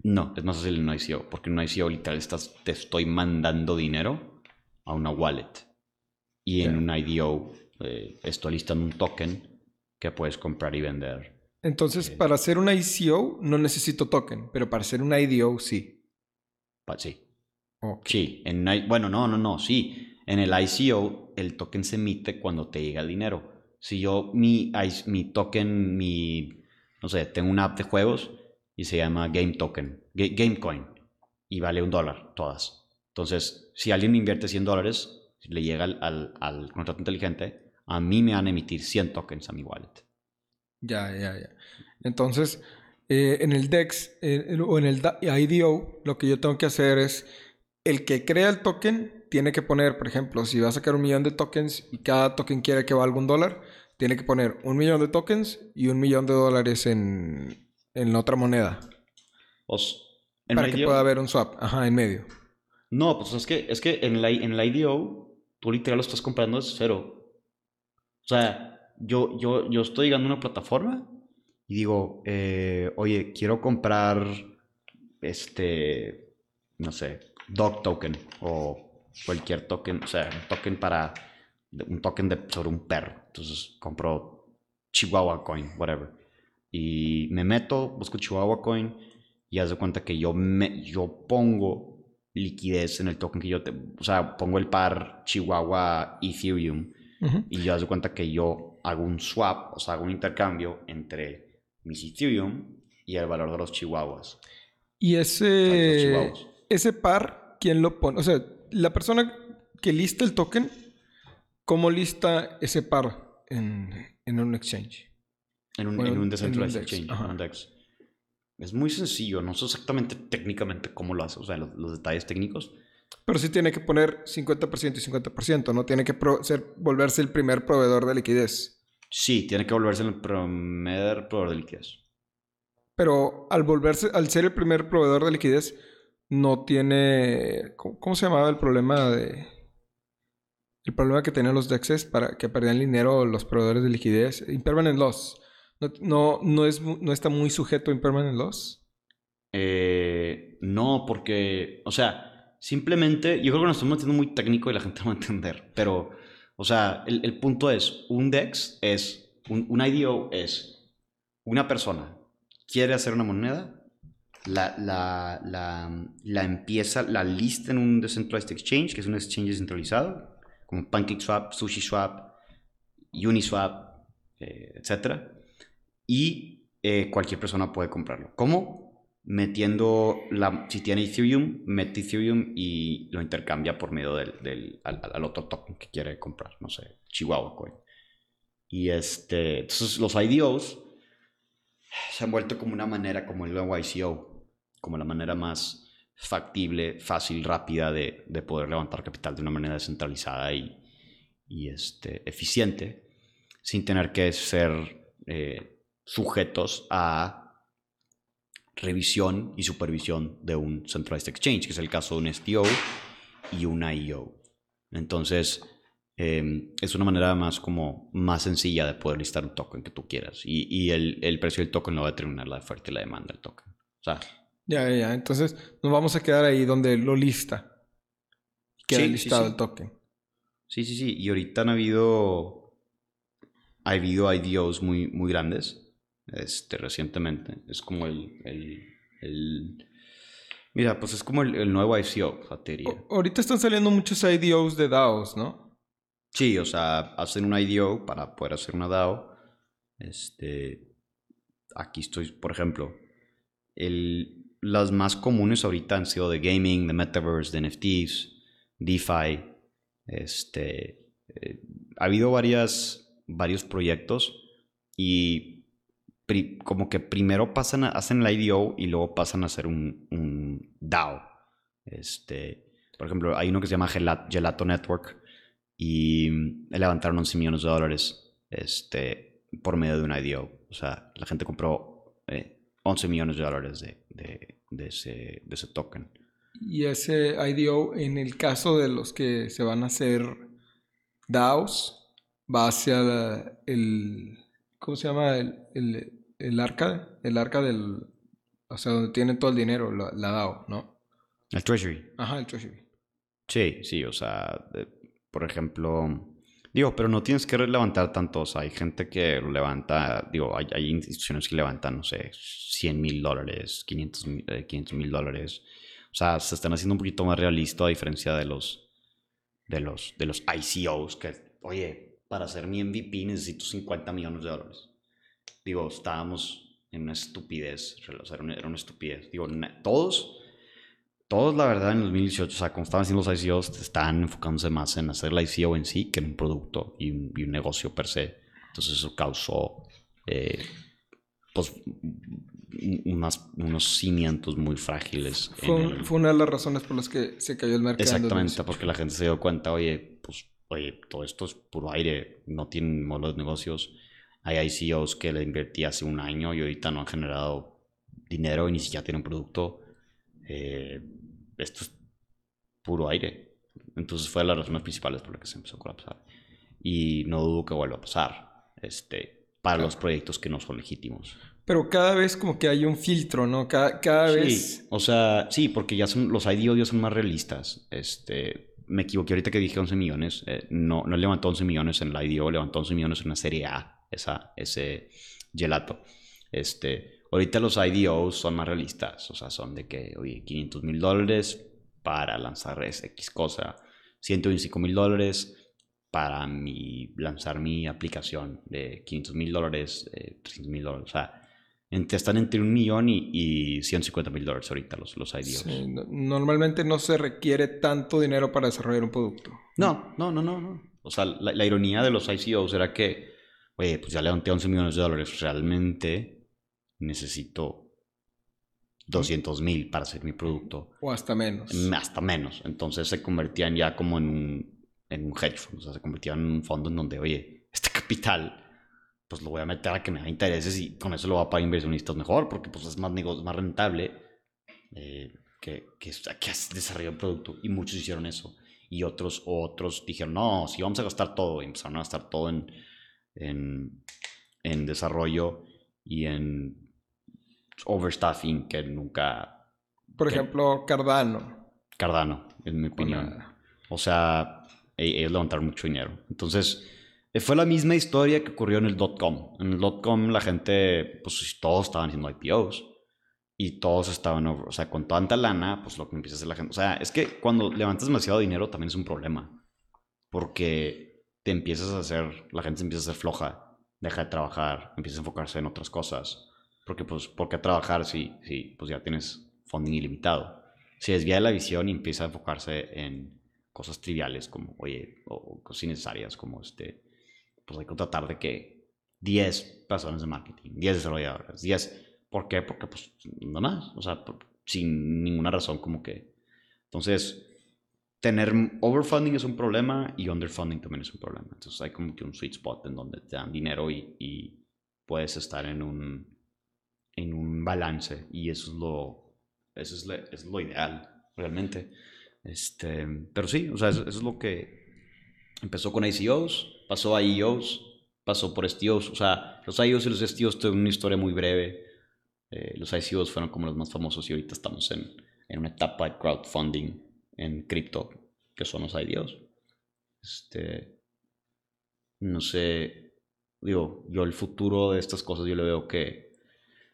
Speaker 1: No, es más fácil en un ICO, porque en un ICO literal estás, te estoy mandando dinero a una wallet. Y en un IDO eh, estoy listando un token que puedes comprar y vender.
Speaker 3: Entonces, para hacer un ICO no necesito token, pero para hacer un IDO sí.
Speaker 1: Pa- Sí. Sí, en, bueno, no, no, no, sí. En el ICO el token se emite cuando te llega el dinero. Si yo, mi, mi token, mi, no sé, tengo una app de juegos y se llama Game Token, Ga- Gamecoin, y vale un dólar todas. Entonces, si alguien invierte 100 dólares, le llega al, al, contrato inteligente, a mí me van a emitir 100 tokens a mi wallet.
Speaker 3: Ya, ya, ya. Entonces, eh, en el DEX eh, o en el IDO, lo que yo tengo que hacer es, el que crea el token tiene que poner, por ejemplo, si va a sacar un millón de tokens y cada token quiere que valga un dólar, tiene que poner un millón de tokens y un millón de dólares en, en la otra moneda.
Speaker 1: En
Speaker 3: para que pueda haber un swap, ajá, en medio.
Speaker 1: No, pues es que, es que en, la, en el IDO, tú literal lo estás comprando desde cero. O sea, yo, yo, yo estoy llegando a una plataforma y digo, eh, oye, quiero comprar este, no sé, dog token o cualquier token, o sea, un token para, un token de, sobre un perro. Entonces compro Chihuahua Coin, whatever. Y me meto, busco Chihuahua Coin y haz de cuenta que yo, me, yo pongo liquidez en el token que yo te, o sea, pongo el par Chihuahua Ethereum
Speaker 3: Ujú.
Speaker 1: y yo haz de cuenta que yo hago un swap, o sea, hago un intercambio entre mis Ethereum y el valor de los Chihuahuas.
Speaker 3: Y ese,
Speaker 1: chihuahuas.
Speaker 3: ese par, ¿quién lo pone? O sea, la persona que lista el token, ¿cómo lista ese par en, en un exchange?
Speaker 1: En un,
Speaker 3: Bueno,
Speaker 1: en un decentralized exchange,
Speaker 3: ajá.
Speaker 1: en un DEX. Es muy sencillo, no sé exactamente técnicamente cómo lo hace, o sea, los, los detalles técnicos.
Speaker 3: Pero sí tiene que poner 50% y 50%, ¿no? Tiene que ser, volverse el primer proveedor de liquidez.
Speaker 1: Sí, tiene que volverse el primer proveedor de liquidez.
Speaker 3: Pero al volverse, al ser el primer proveedor de liquidez, no tiene. ¿Cómo, se llamaba el problema de. El problema que tenían los DEXs para que perdían dinero los proveedores de liquidez. Impermanent loss. No, no, es, no está muy sujeto a impermanent loss.
Speaker 1: Eh, no, porque, o sea, simplemente, yo creo que nos estamos metiendo muy técnico y la gente no va a entender, pero, o sea, el, el punto es, un DEX es, un, un IDO es, una persona quiere hacer una moneda, la, la, la, la empieza, la lista en un decentralized exchange, que es un exchange descentralizado, como PancakeSwap, SushiSwap, Uniswap, eh, etc. Y eh, cualquier persona puede comprarlo. ¿Cómo? Metiendo, la, si tiene Ethereum, mete Ethereum y lo intercambia por medio del, del- al, otro token que quiere comprar, no sé, Chihuahua Coin. Y este, entonces los IDOs se han vuelto como una manera, como el YCO, como la manera más factible, fácil, rápida de, de poder levantar capital de una manera descentralizada y, este, eficiente, sin tener que ser eh, sujetos a revisión y supervisión de un centralized exchange, que es el caso de un STO y un IEO. Entonces, eh, es una manera más como más sencilla de poder listar un token que tú quieras. Y, el, el precio del token lo va a determinar la oferta y la demanda del token. O sea,
Speaker 3: Ya, ya, ya. Entonces nos vamos a quedar ahí donde lo lista. Queda
Speaker 1: Sí,
Speaker 3: listado
Speaker 1: sí.
Speaker 3: el token.
Speaker 1: Sí, sí, sí. Y ahorita han habido. Ha habido IDOs muy, muy grandes. Este, recientemente. Es como el. el, el- mira, pues es como el, el nuevo ICO. O-
Speaker 3: ahorita están saliendo muchos IDOs de DAOs, ¿no?
Speaker 1: Sí, o sea, hacen un IDO para poder hacer una DAO. Este. Aquí estoy, por ejemplo. El, las más comunes ahorita han sido de gaming, de metaverse, de NFTs, DeFi. Este. eh, ha habido varias, varios proyectos y como que primero pasan a- hacen el IDO y luego pasan a hacer un, DAO. Este, por ejemplo, hay uno que se llama Gelat- Gelato Network y levantaron 11 millones de dólares este, por medio de un IDO. O sea, la gente compró eh, 11 millones de dólares de, de- de ese, de ese token.
Speaker 3: Y ese IDO, en el caso de los que se van a hacer DAOs, va hacia el. ¿Cómo se llama? El, el, el arca. El arca del. O sea, donde tienen todo el dinero, la, la DAO, ¿no?
Speaker 1: El Treasury.
Speaker 3: Ajá, el Treasury.
Speaker 1: Sí, sí, o sea, de- por ejemplo, digo, pero no tienes que levantar tantos. Hay gente que levanta, digo, hay, hay instituciones que levantan, no sé, 100 mil dólares, 500 mil dólares. O sea, se están haciendo un poquito más realista a diferencia de los, de los, de los ICOs que, oye, para hacer mi MVP necesito 50 millones de dólares. Digo, estábamos en una estupidez, era una, estupidez. Digo, todos todos, la verdad, en 2018, o sea, cuando estaban haciendo los ICOs, estaban enfocándose más en hacer la ICO en sí que en un producto y un, y un negocio per se. Entonces eso causó, eh, pues, un- unas, unos cimientos muy frágiles.
Speaker 3: Fue,
Speaker 1: el-
Speaker 3: fue una de las razones por las que se cayó el mercado. en
Speaker 1: Exactamente,
Speaker 3: 2018.
Speaker 1: porque la gente se dio cuenta, oye, pues, oye, todo esto es puro aire, no tienen modelos de negocios. Hay ICOs que le invertí hace un año y ahorita no han generado dinero y ni siquiera tienen producto. Eh, esto es puro aire. Entonces fue de las razones principales por las que se empezó a colapsar. Y no dudo que vuelva a pasar este, para los proyectos que no son legítimos.
Speaker 3: Pero cada vez como que hay un filtro, ¿no? Cada, cada
Speaker 1: Sí,
Speaker 3: vez...
Speaker 1: o sea, sí, porque ya son, los IDOs ya son más realistas. Este, me equivoqué ahorita que dije 11 millones. eh, no, no levantó 11 millones en la IDO, levantó 11 millones en la serie A, esa, ese gelato. Este, ahorita los IDOs son más realistas, o sea, son de que, oye, 500 mil dólares para lanzar X cosa, 125 mil dólares para mi, lanzar mi aplicación de 500 mil dólares, eh, 300 mil dólares, o sea, entre- están entre un millón y, y 150 mil dólares ahorita los, los IDOs.
Speaker 3: Sí, no- normalmente no se requiere tanto dinero para desarrollar un producto.
Speaker 1: No, no, no, no, no. O sea, la, la ironía de los ICOs era que, oye, pues ya levanté 11 millones de dólares, realmente necesito 200 mil para hacer mi producto,
Speaker 3: O hasta menos.
Speaker 1: hasta menos. Entonces se convertían ya como en un, en un hedge fund, o sea, se convertían en un fondo en donde, oye, este capital, pues lo voy a meter a que me da intereses y con eso lo va a pagar inversionistas mejor, porque pues es más negocio, más rentable eh, que, que, que desarrollar un producto. Y muchos hicieron eso. y otros, otros dijeron, no, si vamos a gastar todo, y empezaron a gastar todo en, en, en desarrollo y en overstaffing que nunca...
Speaker 3: Por
Speaker 1: ¿Qué?
Speaker 3: ejemplo, Cardano.
Speaker 1: Cardano, en mi opinión. O sea, ellos levantaron mucho dinero. Entonces, eh, fue la misma historia que ocurrió en el dot-com. En el dot-com la gente, pues todos estaban haciendo IPOs. Y todos estaban, o sea, con tanta lana, pues lo que empieza a hacer la gente. O sea, es que cuando levantas demasiado dinero también es un problema. Porque te empiezas a hacer, la gente se empieza a hacer floja, deja de trabajar, empieza a enfocarse en otras cosas. Porque, pues, ¿por qué trabajar si, si pues ya tienes funding ilimitado? Se desvía de la visión y empieza a enfocarse en cosas triviales como, oye, o, o cosas innecesarias como este, pues hay que tratar de que 10 personas de marketing, 10 desarrolladores, 10, ¿por qué? Porque pues nada más, o sea, por- sin ninguna razón como que. Entonces, tener overfunding es un problema y underfunding también es un problema. Entonces hay como que un sweet spot en donde te dan dinero y, y puedes estar en un, en un balance y eso es lo, eso es, le- es lo ideal, realmente. Este, pero sí, o sea, eso, eso es lo que empezó con ICOs, pasó a IOs, pasó por STOs. O sea, los IOs y los STOs tienen una historia muy breve. Eh, los ICOs fueron como los más famosos y ahorita estamos en, en una etapa de crowdfunding en cripto, que son los IDOs. Este, no sé, digo, yo el futuro de estas cosas yo le veo que,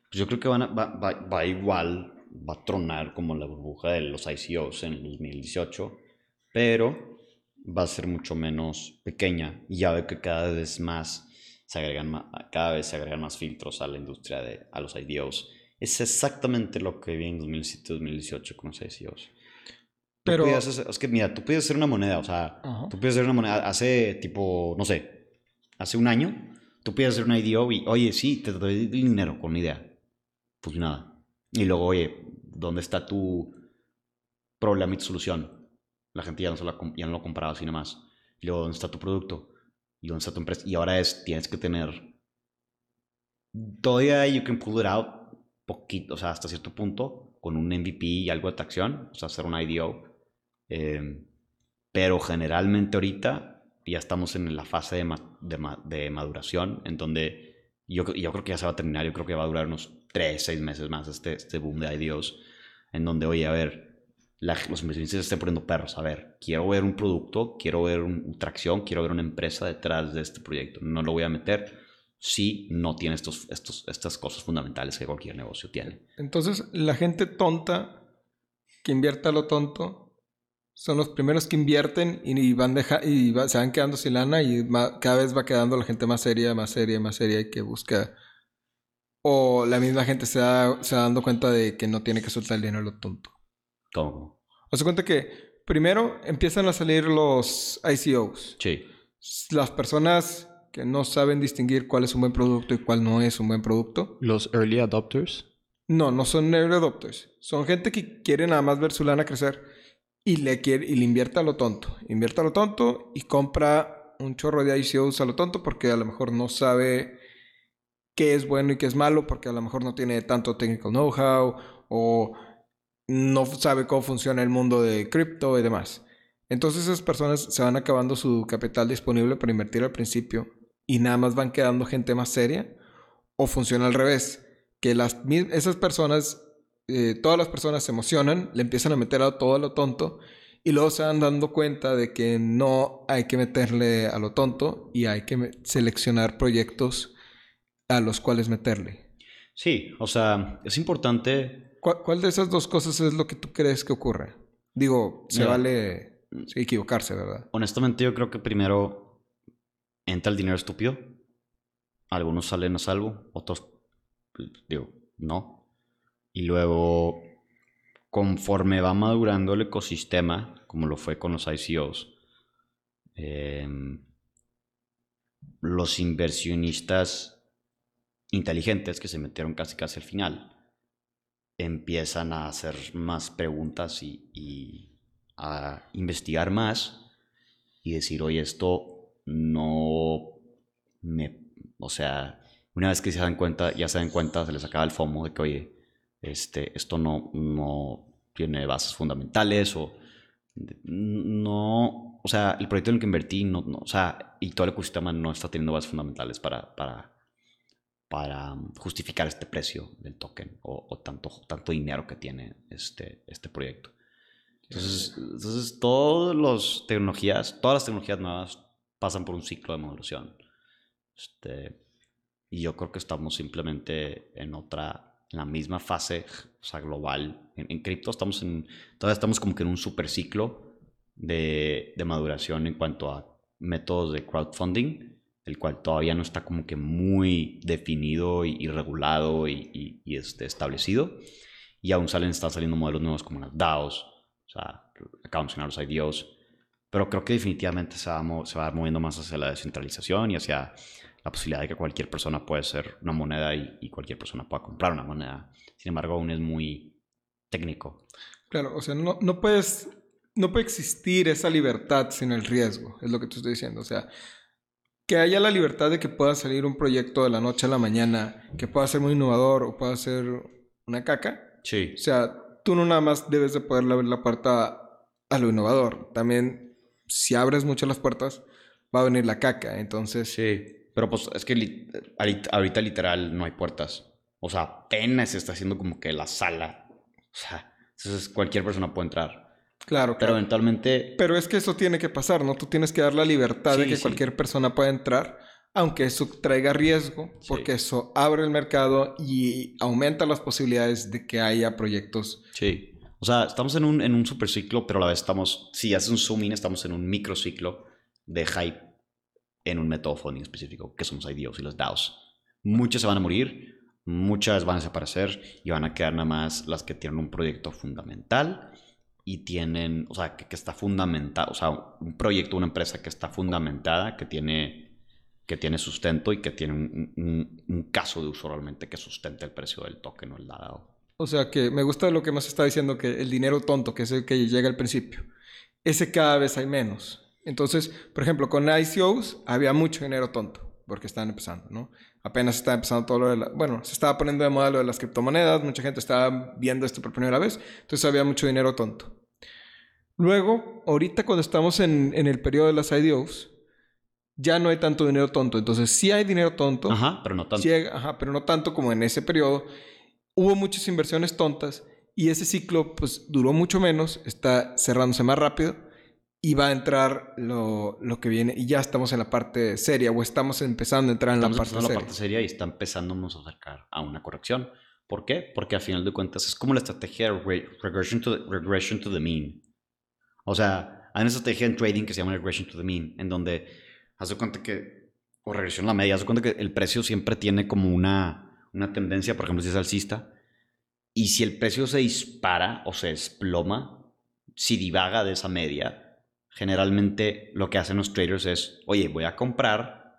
Speaker 1: pues yo creo que van a- va, va, va igual, va a tronar como la burbuja de los ICOs en el 2018, pero va a ser mucho menos pequeña y ya veo que cada vez más se agregan ma- cada vez se agregan más filtros a la industria de a los IDOs. Es exactamente lo que vi en 2017-2018 con los ICOs.
Speaker 3: Pero-
Speaker 1: hacer- es que mira, tú puedes hacer una moneda, o sea,
Speaker 3: Ajá.
Speaker 1: tú puedes hacer una moneda hace tipo, no sé, hace un año, tú puedes hacer una IDO y, oye, sí, te doy dinero con una idea. Pues nada. Y luego, oye, ¿dónde está tu problema y tu solución? La gente ya no, se la ya no lo compraba así nomás. Y luego, ¿dónde está tu producto? ¿Y dónde está tu empresa? Y ahora es, tienes que tener... Todavía you can pull it out poquito, o sea, hasta cierto punto, con un MVP y algo de tracción, o sea, hacer un IDO. Eh, pero generalmente ahorita ya estamos en la fase de, ma- de ma- de maduración, en donde yo, yo creo que ya se va a terminar, yo creo que va a durar unos 3, 6 meses más este, este boom de IDOs, en donde, oye, a ver, la- los inversionistas se están poniendo perros, a ver, quiero ver un producto, quiero ver un, tracción, quiero ver una empresa detrás de este proyecto, no lo voy a meter si no tiene estos, estos, estas cosas fundamentales que cualquier negocio tiene.
Speaker 3: Entonces, la gente tonta que invierte a lo tonto son los primeros que invierten y, van deja- y se van quedando sin lana y cada vez va quedando la gente más seria, más seria, más seria y que busca. O la misma gente se da, se da dando cuenta de que no tiene que soltar el dinero a lo tonto.
Speaker 1: ¿Cómo?
Speaker 3: O se cuenta que primero empiezan a salir los ICOs.
Speaker 1: Sí.
Speaker 3: Las personas que no saben distinguir cuál es un buen producto y cuál no es un buen producto.
Speaker 4: Los early adopters.
Speaker 3: No, no son early adopters. Son gente que quiere nada más ver su lana crecer y le quiere y le invierte a lo tonto. Invierte a lo tonto y compra un chorro de ICOs a lo tonto porque a lo mejor no sabe qué es bueno y qué es malo porque a lo mejor no tiene tanto technical know-how o no sabe cómo funciona el mundo de cripto y demás. Entonces esas personas se van acabando su capital disponible para invertir al principio y nada más van quedando gente más seria o funciona al revés, que las esas personas, eh, todas las personas se emocionan, le empiezan a meter a todo a lo tonto y luego se van dando cuenta de que no hay que meterle a lo tonto y hay que seleccionar proyectos a los cuales meterle.
Speaker 1: Sí, o sea, es importante
Speaker 3: ¿Cuál, cuál de esas dos cosas es lo que tú crees que ocurre? Digo, se vale sí, equivocarse, ¿verdad?
Speaker 1: Honestamente, yo creo que primero entra el dinero estúpido. Algunos salen a salvo, otros, digo, no. Y luego, conforme va madurando el ecosistema, como lo fue con los ICOs, em, los inversionistas inteligentes que se metieron casi casi al final empiezan a hacer más preguntas y, a investigar más y decir, oye, esto no me... O sea, una vez que se dan cuenta, ya se dan cuenta, se les acaba el FOMO de que, oye, este, esto no, no tiene bases fundamentales o no, o sea, el proyecto en el que invertí, no, no, o sea, y todo el ecosistema no está teniendo bases fundamentales para, para, para justificar este precio del token o, o tanto, tanto dinero que tiene este, este proyecto. Entonces, entonces todas las tecnologías, todas las tecnologías nuevas pasan por un ciclo de modulación. Este, y yo creo que estamos simplemente en otra, en la misma fase, o sea, global. En, en cripto estamos en, todavía estamos como que en un super ciclo de, de maduración en cuanto a métodos de crowdfunding, el cual todavía no está como que muy definido y, y regulado y, y, y, este, establecido. Y aún salen, están saliendo modelos nuevos como las DAOs, o sea, acabo de mencionar los IDOs, pero creo que definitivamente se va, se va moviendo más hacia la descentralización y hacia la posibilidad de que cualquier persona puede ser una moneda y, y, cualquier persona pueda comprar una moneda. Sin embargo, aún es muy técnico.
Speaker 3: Claro, o sea, no, no puedes, no puede existir esa libertad sin el riesgo, es lo que te estoy diciendo. O sea, que haya la libertad de que pueda salir un proyecto de la noche a la mañana, que pueda ser muy innovador o pueda ser una caca.
Speaker 1: Sí.
Speaker 3: O sea, tú no nada más debes de poderle abrir la puerta a lo innovador. También, si abres mucho las puertas, va a venir la caca. Entonces...
Speaker 1: Sí. Pero pues es que ahorita literal no hay puertas. O sea, apenas se está haciendo como que la sala. O sea, entonces cualquier persona puede entrar.
Speaker 3: Claro,
Speaker 1: Pero eventualmente...
Speaker 3: Pero es que eso tiene que pasar, ¿no? Tú tienes que dar la libertad
Speaker 1: Sí,
Speaker 3: de que
Speaker 1: sí.
Speaker 3: cualquier persona pueda entrar, aunque eso traiga riesgo,
Speaker 1: Sí.
Speaker 3: porque eso abre el mercado y aumenta las posibilidades de que haya proyectos.
Speaker 1: Sí. O sea, estamos en un, en un super ciclo, pero a la vez estamos, si haces un zoom in, estamos en un microciclo de hype en un método funding específico, que son los IDOs y los DAOs. Muchas se van a morir, muchas van a desaparecer y van a quedar nada más las que tienen un proyecto fundamental y tienen, o sea, que, que está fundamentado, o sea, un proyecto, una empresa que está fundamentada, que tiene, que tiene sustento y que tiene un, caso de uso realmente que sustente el precio del token o el DAO.
Speaker 3: O sea que me gusta lo que más está diciendo, que el dinero tonto, que es el que llega al principio, ese cada vez hay menos. Entonces, por ejemplo, con ICOs había mucho dinero tonto, porque estaban empezando, ¿no? Apenas estaba empezando todo lo de la... Bueno, se estaba poniendo de moda lo de las criptomonedas, mucha gente estaba viendo esto por primera vez, entonces había mucho dinero tonto. Luego, ahorita cuando estamos en, en el periodo de las IDOs, ya no hay tanto dinero tonto. Entonces, sí hay dinero tonto,
Speaker 1: Ajá, pero no tanto.
Speaker 3: Llega- ajá, pero no tanto como en ese periodo. Hubo muchas inversiones tontas y ese ciclo pues duró mucho menos, está cerrándose más rápido y va a entrar lo, lo que viene y ya estamos en la parte seria o estamos empezando a entrar en
Speaker 1: Estamos
Speaker 3: la parte seria.
Speaker 1: la parte seria y está empezándonos a acercar a una corrección. ¿Por qué? Porque al final de cuentas es como la estrategia de re- regression to the, regression to the mean. O sea, hay una estrategia en trading que se llama regression to the mean, en donde haz de cuenta que, o regresión a la media, haz de cuenta que el precio siempre tiene como una, una tendencia, por ejemplo, si es alcista, y si el precio se dispara o se desploma, si divaga de esa media, generalmente lo que hacen los traders es, oye, voy a comprar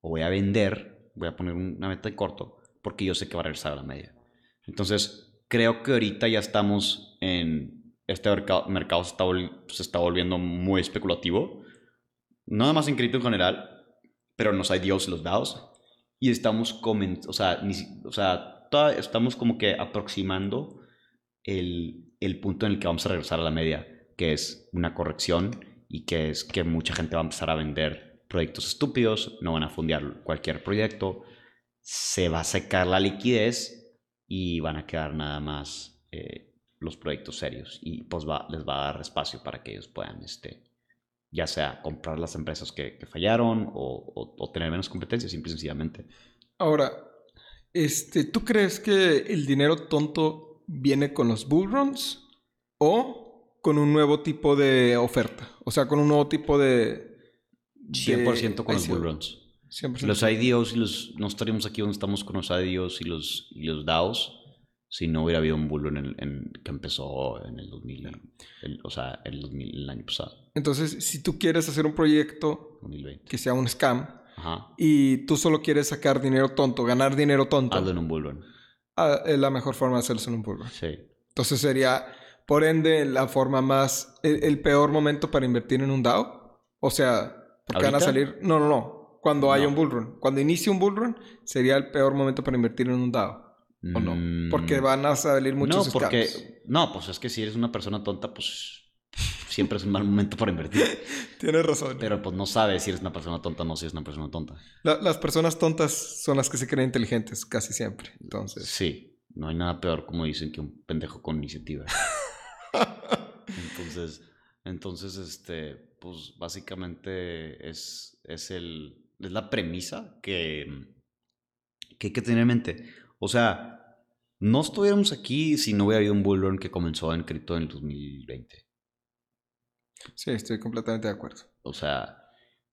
Speaker 1: o voy a vender, voy a poner una meta de corto, porque yo sé que va a regresar a la media. Entonces, creo que ahorita ya estamos en este mercado, mercado se, está volviendo muy especulativo, nada más en cripto en general, pero en los IDOs y los DAOs, y estamos, o sea, estamos como que aproximando el, el punto en el que vamos a regresar a la media, que es una corrección y que es que mucha gente va a empezar a vender proyectos estúpidos, no van a fundear cualquier proyecto, se va a secar la liquidez y van a quedar nada más eh, los proyectos serios y pues les va a dar espacio para que ellos puedan, este, ya sea comprar las empresas que, fallaron o, o- tener menos competencia, simple y sencillamente.
Speaker 3: Ahora, este, ¿tú crees que el dinero tonto viene con los bull runs o con un nuevo tipo de oferta? O sea, con un nuevo tipo de... de
Speaker 1: 100% con los
Speaker 3: ICO.
Speaker 1: bull runs.
Speaker 3: 100%.
Speaker 1: Los IDOs y los... No estaríamos aquí donde estamos con los IDOs y los, y los DAOs si no hubiera habido un bull run en, en- que empezó en el 2000, el- o sea, el, 2000 el año pasado,
Speaker 3: Entonces, si tú quieres hacer un proyecto
Speaker 1: 2020.
Speaker 3: que sea un scam
Speaker 1: Ajá.
Speaker 3: y tú solo quieres sacar dinero tonto, ganar dinero tonto,
Speaker 1: Hazlo en un bull run.
Speaker 3: ah, es la mejor forma de hacerlo en un bull run.
Speaker 1: Sí.
Speaker 3: Entonces sería, por ende, la forma más, el, el peor momento para invertir en un DAO. O sea, porque van a salir, no, no, no, cuando haya
Speaker 1: No.
Speaker 3: un bull run. Cuando inicie un bull run, sería el peor momento para invertir en un DAO. ¿O no?
Speaker 1: Mm,
Speaker 3: Porque van a salir muchos
Speaker 1: no, porque...
Speaker 3: scams.
Speaker 1: No, pues es que si eres una persona tonta, pues... siempre es un mal momento para invertir.
Speaker 3: Tienes razón.
Speaker 1: Pero pues no sabes si eres una persona tonta o no si eres una persona tonta.
Speaker 3: La- las personas tontas son las que se creen inteligentes casi siempre. Entonces,
Speaker 1: Sí, no hay nada peor, como dicen, que un pendejo con iniciativa. Entonces, entonces, este, pues básicamente es, es el, es la premisa que, que hay que tener en mente. O sea, no estuviéramos aquí si no hubiera habido un bull run que comenzó en cripto en el 2020.
Speaker 3: sí, estoy completamente de acuerdo.
Speaker 1: O sea,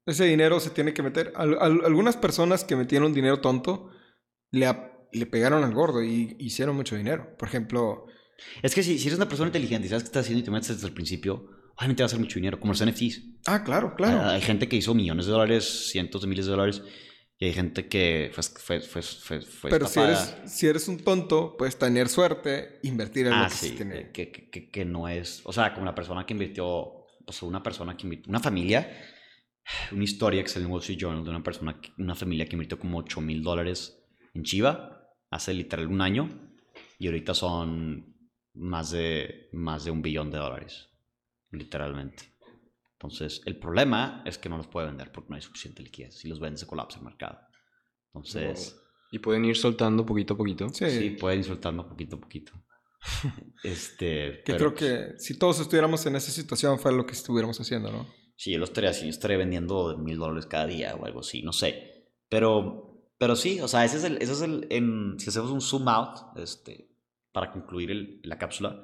Speaker 3: Ese dinero se tiene que meter. Al- al- algunas personas que metieron dinero tonto le, le pegaron al gordo y hicieron mucho dinero. Por ejemplo,
Speaker 1: es que si, si eres una persona inteligente y sabes qué estás haciendo y te metes desde el principio, obviamente vas a hacer mucho dinero, como los NFTs.
Speaker 3: ah, claro, claro.
Speaker 1: Hay, hay gente que hizo millones de dólares, cientos de miles de dólares, y hay gente que fue, fue, fue,
Speaker 3: Pero si eres, si eres un tonto, puedes tener suerte, invertir en
Speaker 1: Ah,
Speaker 3: lo que
Speaker 1: sí,
Speaker 3: tiene.
Speaker 1: que, que, no es, o sea, como la persona que invirtió, pues una persona que invirtió, una familia, una historia que salió en Wall Street Journal de una persona, una familia que invirtió como 8 mil dólares en Chiva hace literal un año y ahorita son más de, más de un billón de dólares, literalmente. Entonces, el problema es que no los puede vender porque no hay suficiente liquidez. Si los vende, se colapsa el mercado. Entonces,
Speaker 4: Y pueden ir soltando poquito a poquito.
Speaker 3: Sí,
Speaker 1: sí, pueden insultarnos poquito a poquito. este,
Speaker 3: que
Speaker 1: pero,
Speaker 3: creo que si todos estuviéramos en esa situación fue lo que estuviéramos haciendo, ¿no?
Speaker 1: Sí, yo lo estaría haciendo, estaría vendiendo mil dólares cada día o algo así, no sé. Pero, pero sí, o sea, ese es el, ese es el, en, si hacemos un zoom out, este, para concluir el- la cápsula,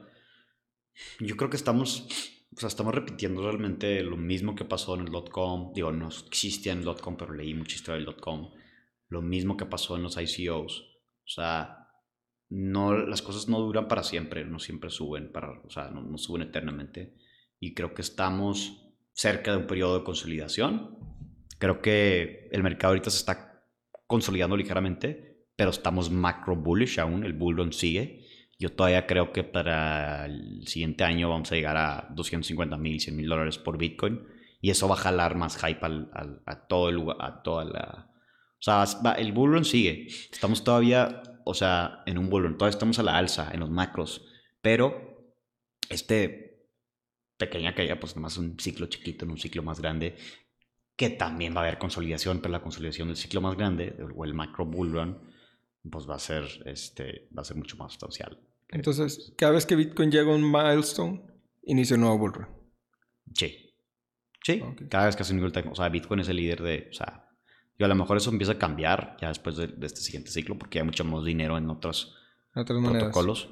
Speaker 1: yo creo que estamos, o sea, estamos repitiendo realmente lo mismo que pasó en el .com, digo, no existía en el .com, pero leí mucha historia del .com, lo mismo que pasó en los ICOs, o sea, no, las cosas no duran para siempre, no siempre suben, para, o sea, no, no suben eternamente, y creo que estamos cerca de un periodo de consolidación. Creo que el mercado ahorita se está consolidando ligeramente, pero estamos macro bullish aún, el bull run sigue. Yo todavía creo que para el siguiente año vamos a llegar a 250 mil, 100 mil dólares por Bitcoin y eso va a jalar más hype al, a todo el lugar, a toda la... O sea, el bull run sigue. Estamos todavía, o sea, en un bull run, todavía estamos a la alza en los macros, pero este pequeña caída, pues nomás un ciclo chiquito en un ciclo más grande, que también va a haber consolidación, pero la consolidación del ciclo más grande, o el macro bull run, pues va a ser, este, va a ser mucho más sustancial.
Speaker 3: Entonces, cada vez que Bitcoin llega a un milestone, inicia un nuevo bull run.
Speaker 1: Sí. Sí, cada vez que hace un nivel o sea, Bitcoin es el líder de, o sea, y a lo mejor eso empieza a cambiar ya después de, de este siguiente ciclo, porque hay mucho más dinero en otros
Speaker 3: otras
Speaker 1: protocolos.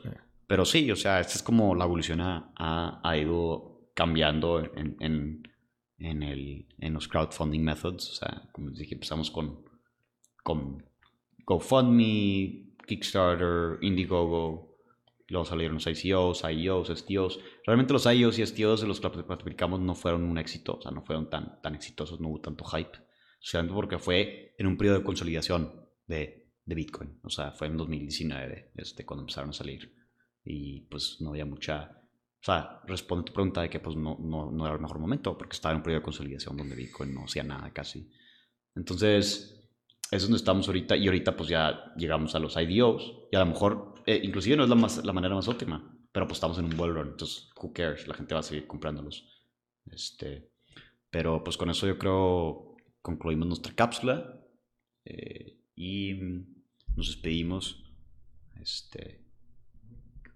Speaker 1: Pero sí, o sea, esta es como la evolución ha, ha- ha ido cambiando en, en, en, el, en los crowdfunding methods. O sea, como les dije, empezamos con, con GoFundMe, Kickstarter, Indiegogo. Luego salieron los ICOs, IEOs, STOs. Realmente los IEOs y STOs de los que aplicamos no fueron un éxito. O sea, no fueron tan, tan exitosos, no hubo tanto hype. Sea, porque fue en un periodo de consolidación de, de Bitcoin. O sea, fue en 2019 este, cuando empezaron a salir y pues no había mucha... O sea, responde tu pregunta de que pues no, no, no era el mejor momento porque estaba en un periodo de consolidación donde Bitcoin no hacía nada casi. Entonces, es donde estamos ahorita y ahorita pues ya llegamos a los IDOs y a lo mejor, eh, inclusive no es la, más, la manera más óptima, pero pues estamos en un bull run, entonces, who cares, la gente va a seguir comprándolos. Este, pero pues con eso yo creo concluimos nuestra cápsula eh, y nos despedimos. Este,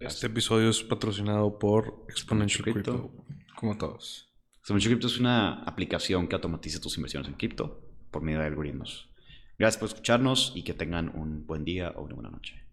Speaker 2: Este episodio es patrocinado por Exponential
Speaker 1: Crypto.
Speaker 2: Crypto.
Speaker 3: Como todos.
Speaker 1: Exponential Crypto es una aplicación que automatiza tus inversiones en cripto por medio de algoritmos. Gracias por escucharnos y que tengan un buen día o una buena noche.